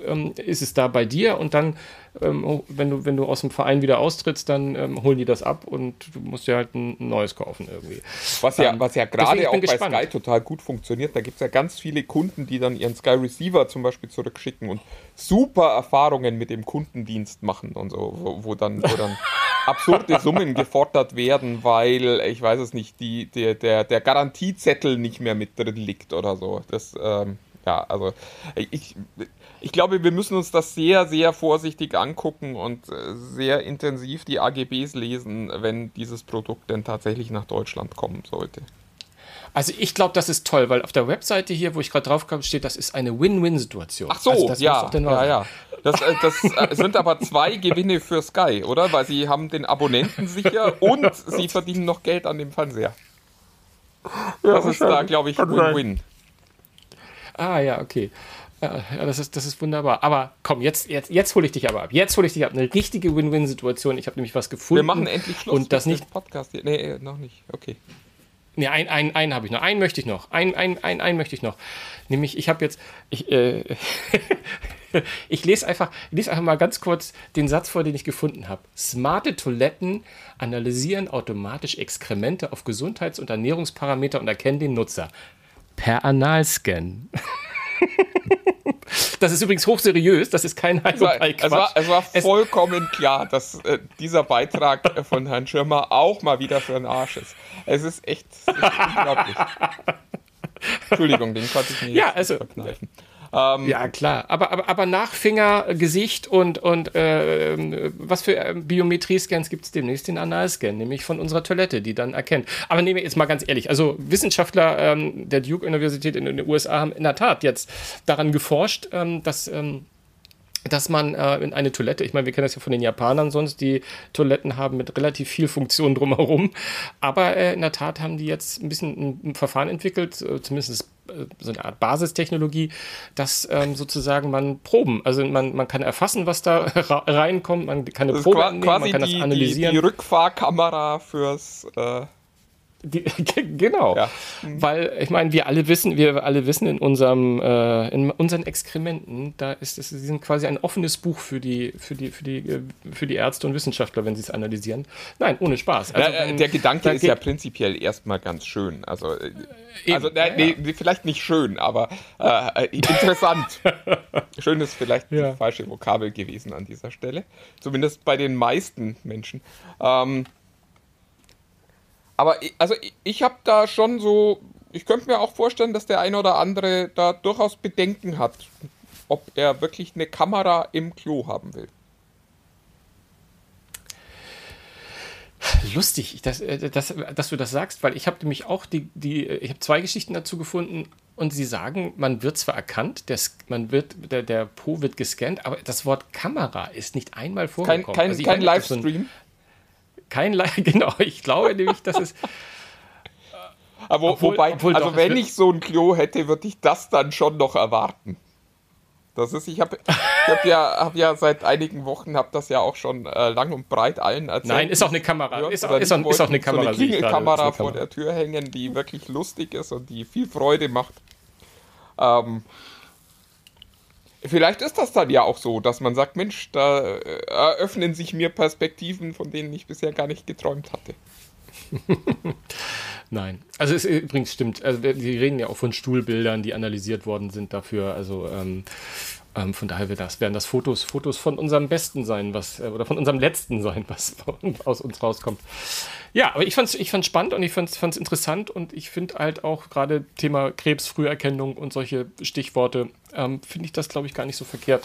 ähm, ist es da bei dir und dann, ähm, wenn, du, wenn du aus dem Verein wieder austrittst, dann ähm, holen die das ab und du musst dir halt ein neues kaufen irgendwie. Was ja, Ähm, was ja gerade auch bei gespannt. Sky total gut funktioniert. Da gibt es ja ganz viele Kunden, die dann ihren Sky Receiver zum Beispiel zurückschicken und super Erfahrungen mit dem Kundendienst machen und so, wo, wo dann, wo dann <laughs> absurde Summen gefordert werden, weil, ich weiß es nicht, die, der, der, der Garantiezettel nicht mehr mit drin liegt oder so. Das, ähm, ja, also ich, ich glaube, wir müssen uns das sehr, sehr vorsichtig angucken und äh, sehr intensiv die AGBs lesen, wenn dieses Produkt denn tatsächlich nach Deutschland kommen sollte. Also ich glaube, das ist toll, weil auf der Webseite hier, wo ich gerade drauf kam, steht, das ist eine Win-Win-Situation. Ach so, also das ja, ja, ja. Das, äh, das äh, sind aber zwei Gewinne für Sky, oder? Weil sie haben den Abonnenten sicher und sie verdienen noch Geld an dem Fernseher. Das ist da, glaube ich, Win-Win. Ah ja, okay. Ja, ja, das ist, das ist wunderbar. Aber komm, jetzt, jetzt, jetzt hole ich dich aber ab. Jetzt hole ich dich ab. Eine richtige Win-Win-Situation. Ich habe nämlich was gefunden. Wir machen endlich Schluss Und das mit nicht. dem Podcast hier. Nee, äh, noch nicht. Okay. Nee, einen, einen, einen habe ich noch. Einen möchte ich noch. Einen, einen, einen, einen möchte ich noch. Nämlich, ich habe jetzt. Ich, äh, <laughs> ich lese einfach, lese einfach mal ganz kurz den Satz vor, den ich gefunden habe. Smarte Toiletten analysieren automatisch Exkremente auf Gesundheits- und Ernährungsparameter und erkennen den Nutzer. Per Analscan. <laughs> Das ist übrigens hochseriös, das ist kein Es Heidelberg es war, es war vollkommen klar, dass äh, dieser Beitrag von Herrn Schirmer auch mal wieder für den Arsch ist. Es ist echt, es ist unglaublich. <laughs> Entschuldigung, den konnte ich mir Ja, also- nicht verkneifen. Ähm, Ja, klar. Aber, aber, aber nach Finger, Gesicht und, und äh, ähm, was für äh, Biometrie-Scans gibt es demnächst? Den Analscan, nämlich von unserer Toilette, die dann erkennt. Aber nehmen wir jetzt mal ganz ehrlich. Also Wissenschaftler ähm, der Duke-Universität in den USA haben in der Tat jetzt daran geforscht, ähm, dass... Ähm, dass man äh, in eine Toilette, ich meine, wir kennen das ja von den Japanern sonst, die Toiletten haben mit relativ viel Funktion drumherum, aber äh, in der Tat haben die jetzt ein bisschen ein, ein Verfahren entwickelt, äh, zumindest so eine Art Basistechnologie, dass ähm, sozusagen man Proben, also man, man kann erfassen, was da <laughs> reinkommt, man kann eine Probe quasi man kann die, das analysieren. Die, die Rückfahrkamera fürs. Äh, Die, <laughs> genau. Ja. Weil, ich meine, wir alle wissen, wir alle wissen in unserem, äh, in unseren Exkrementen, da ist es, sie sind quasi ein offenes Buch für die, für die, für die, äh, für die Ärzte und Wissenschaftler, wenn sie es analysieren. Nein, ohne Spaß. Also, ja, äh, wenn- der Gedanke da ist ja prinzipiell erstmal ganz schön. Also, äh, Eben, also ja, äh, nee, vielleicht nicht schön, aber äh, äh, interessant. <laughs> schön ist vielleicht Ja. die falsche Vokabel gewesen an dieser Stelle. Zumindest bei den meisten Menschen. Ähm, aber ich, also ich, ich habe da schon so ich könnte mir auch vorstellen, dass der ein oder andere da durchaus Bedenken hat, ob er wirklich eine Kamera im Klo haben will. Lustig, dass, äh, dass, dass du das sagst, weil ich habe nämlich auch die, die ich habe zwei Geschichten dazu gefunden und sie sagen, man wird zwar erkannt, der, man wird, der, der Po wird gescannt, aber das Wort Kamera ist nicht einmal vorgekommen. Kein, kein, also kein Livestream? Kein Live, <laughs> genau. Ich glaube nämlich, dass es. Aber obwohl, wobei, obwohl also doch, wenn ich so ein Klo hätte, würde ich das dann schon noch erwarten. Das ist, ich habe ich hab ja, hab ja seit einigen Wochen, habe das ja auch schon äh, lang und breit allen erzählt. Nein, ist auch eine Kamera. Ist auch, ist, auch, ist auch eine Kamera. So eine Klingelkamera vor der Tür hängen, die wirklich lustig ist und die viel Freude macht. Ähm, vielleicht ist das dann ja auch so, dass man sagt, Mensch, da äh, eröffnen sich mir Perspektiven, von denen ich bisher gar nicht geträumt hatte. <laughs> Nein. Also es übrigens stimmt. Also wir, wir, reden ja auch von Stuhlbildern, die analysiert worden sind dafür. Also ähm, ähm, von daher das, werden das Fotos, Fotos von unserem Besten sein, was, äh, oder von unserem Letzten sein, was <laughs> aus uns rauskommt. Ja, aber ich fand es ich fand's spannend und ich fand es interessant und ich finde halt auch gerade Thema Krebsfrüherkennung und solche Stichworte, ähm, finde ich das, glaube ich, gar nicht so verkehrt,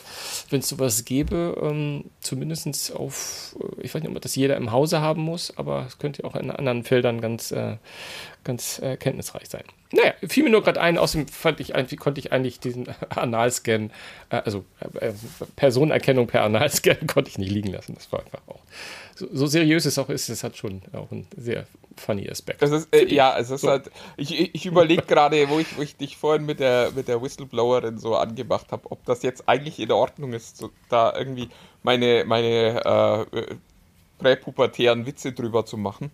wenn es sowas gäbe, ähm, zumindest auf, äh, ich weiß nicht, ob das jeder im Hause haben muss, aber es könnte auch in anderen Feldern ganz, äh, ganz äh, kenntnisreich sein. Naja, fiel mir nur gerade ein, außerdem fand ich, konnte ich eigentlich diesen <laughs> Analscan, äh, also äh, Personenerkennung per Analscan, <laughs> konnte ich nicht liegen lassen. Das war einfach auch so, so, seriös es auch ist, es hat schon auch einen sehr funny Aspekt. Das ist, äh, ja, es ist so. halt, ich, ich überlege gerade, wo ich, wo ich dich vorhin mit der, mit der Whistleblowerin so angemacht habe, ob das jetzt eigentlich in Ordnung ist, so, da irgendwie meine, meine äh, präpubertären Witze drüber zu machen.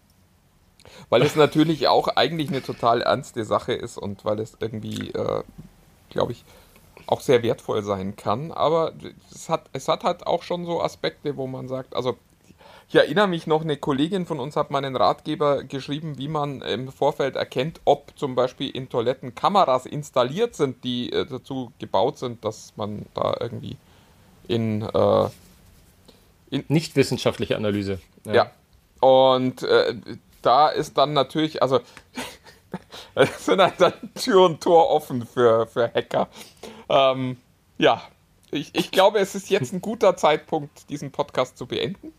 Weil es natürlich auch eigentlich eine total ernste Sache ist und weil es irgendwie, äh, glaube ich, auch sehr wertvoll sein kann. Aber es hat, es hat halt auch schon so Aspekte, wo man sagt, also ich erinnere mich noch, eine Kollegin von uns hat mal einen Ratgeber geschrieben, wie man im Vorfeld erkennt, ob zum Beispiel in Toiletten Kameras installiert sind, die äh, dazu gebaut sind, dass man da irgendwie in, äh, in nicht wissenschaftliche Analyse. Ja. ja. Und äh, da ist dann natürlich, also <laughs> es sind halt dann Tür und Tor offen für, für Hacker. Ähm, ja, ich, ich glaube, es ist jetzt ein guter Zeitpunkt, diesen Podcast zu beenden.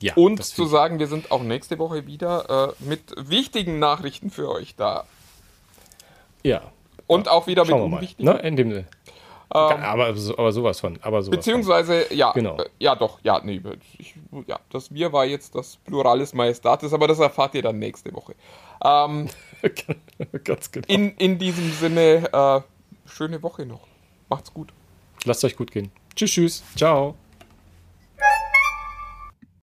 Ja, und zu sagen, wir sind auch nächste Woche wieder äh, mit wichtigen Nachrichten für euch da. Ja. Und auch wieder Schauen mit unwichtigen. Ne? In dem. Ähm, aber, aber sowas von. Aber sowas beziehungsweise, von. ja, genau. Äh, ja doch, ja, nee, ich, ja, das Wir war jetzt das Pluralis Majestatis, aber das erfahrt ihr dann nächste Woche. Ähm, <laughs> Ganz genau. In, in diesem Sinne, äh, schöne Woche noch. Macht's gut. Lasst euch gut gehen. Tschüss, tschüss. Ciao.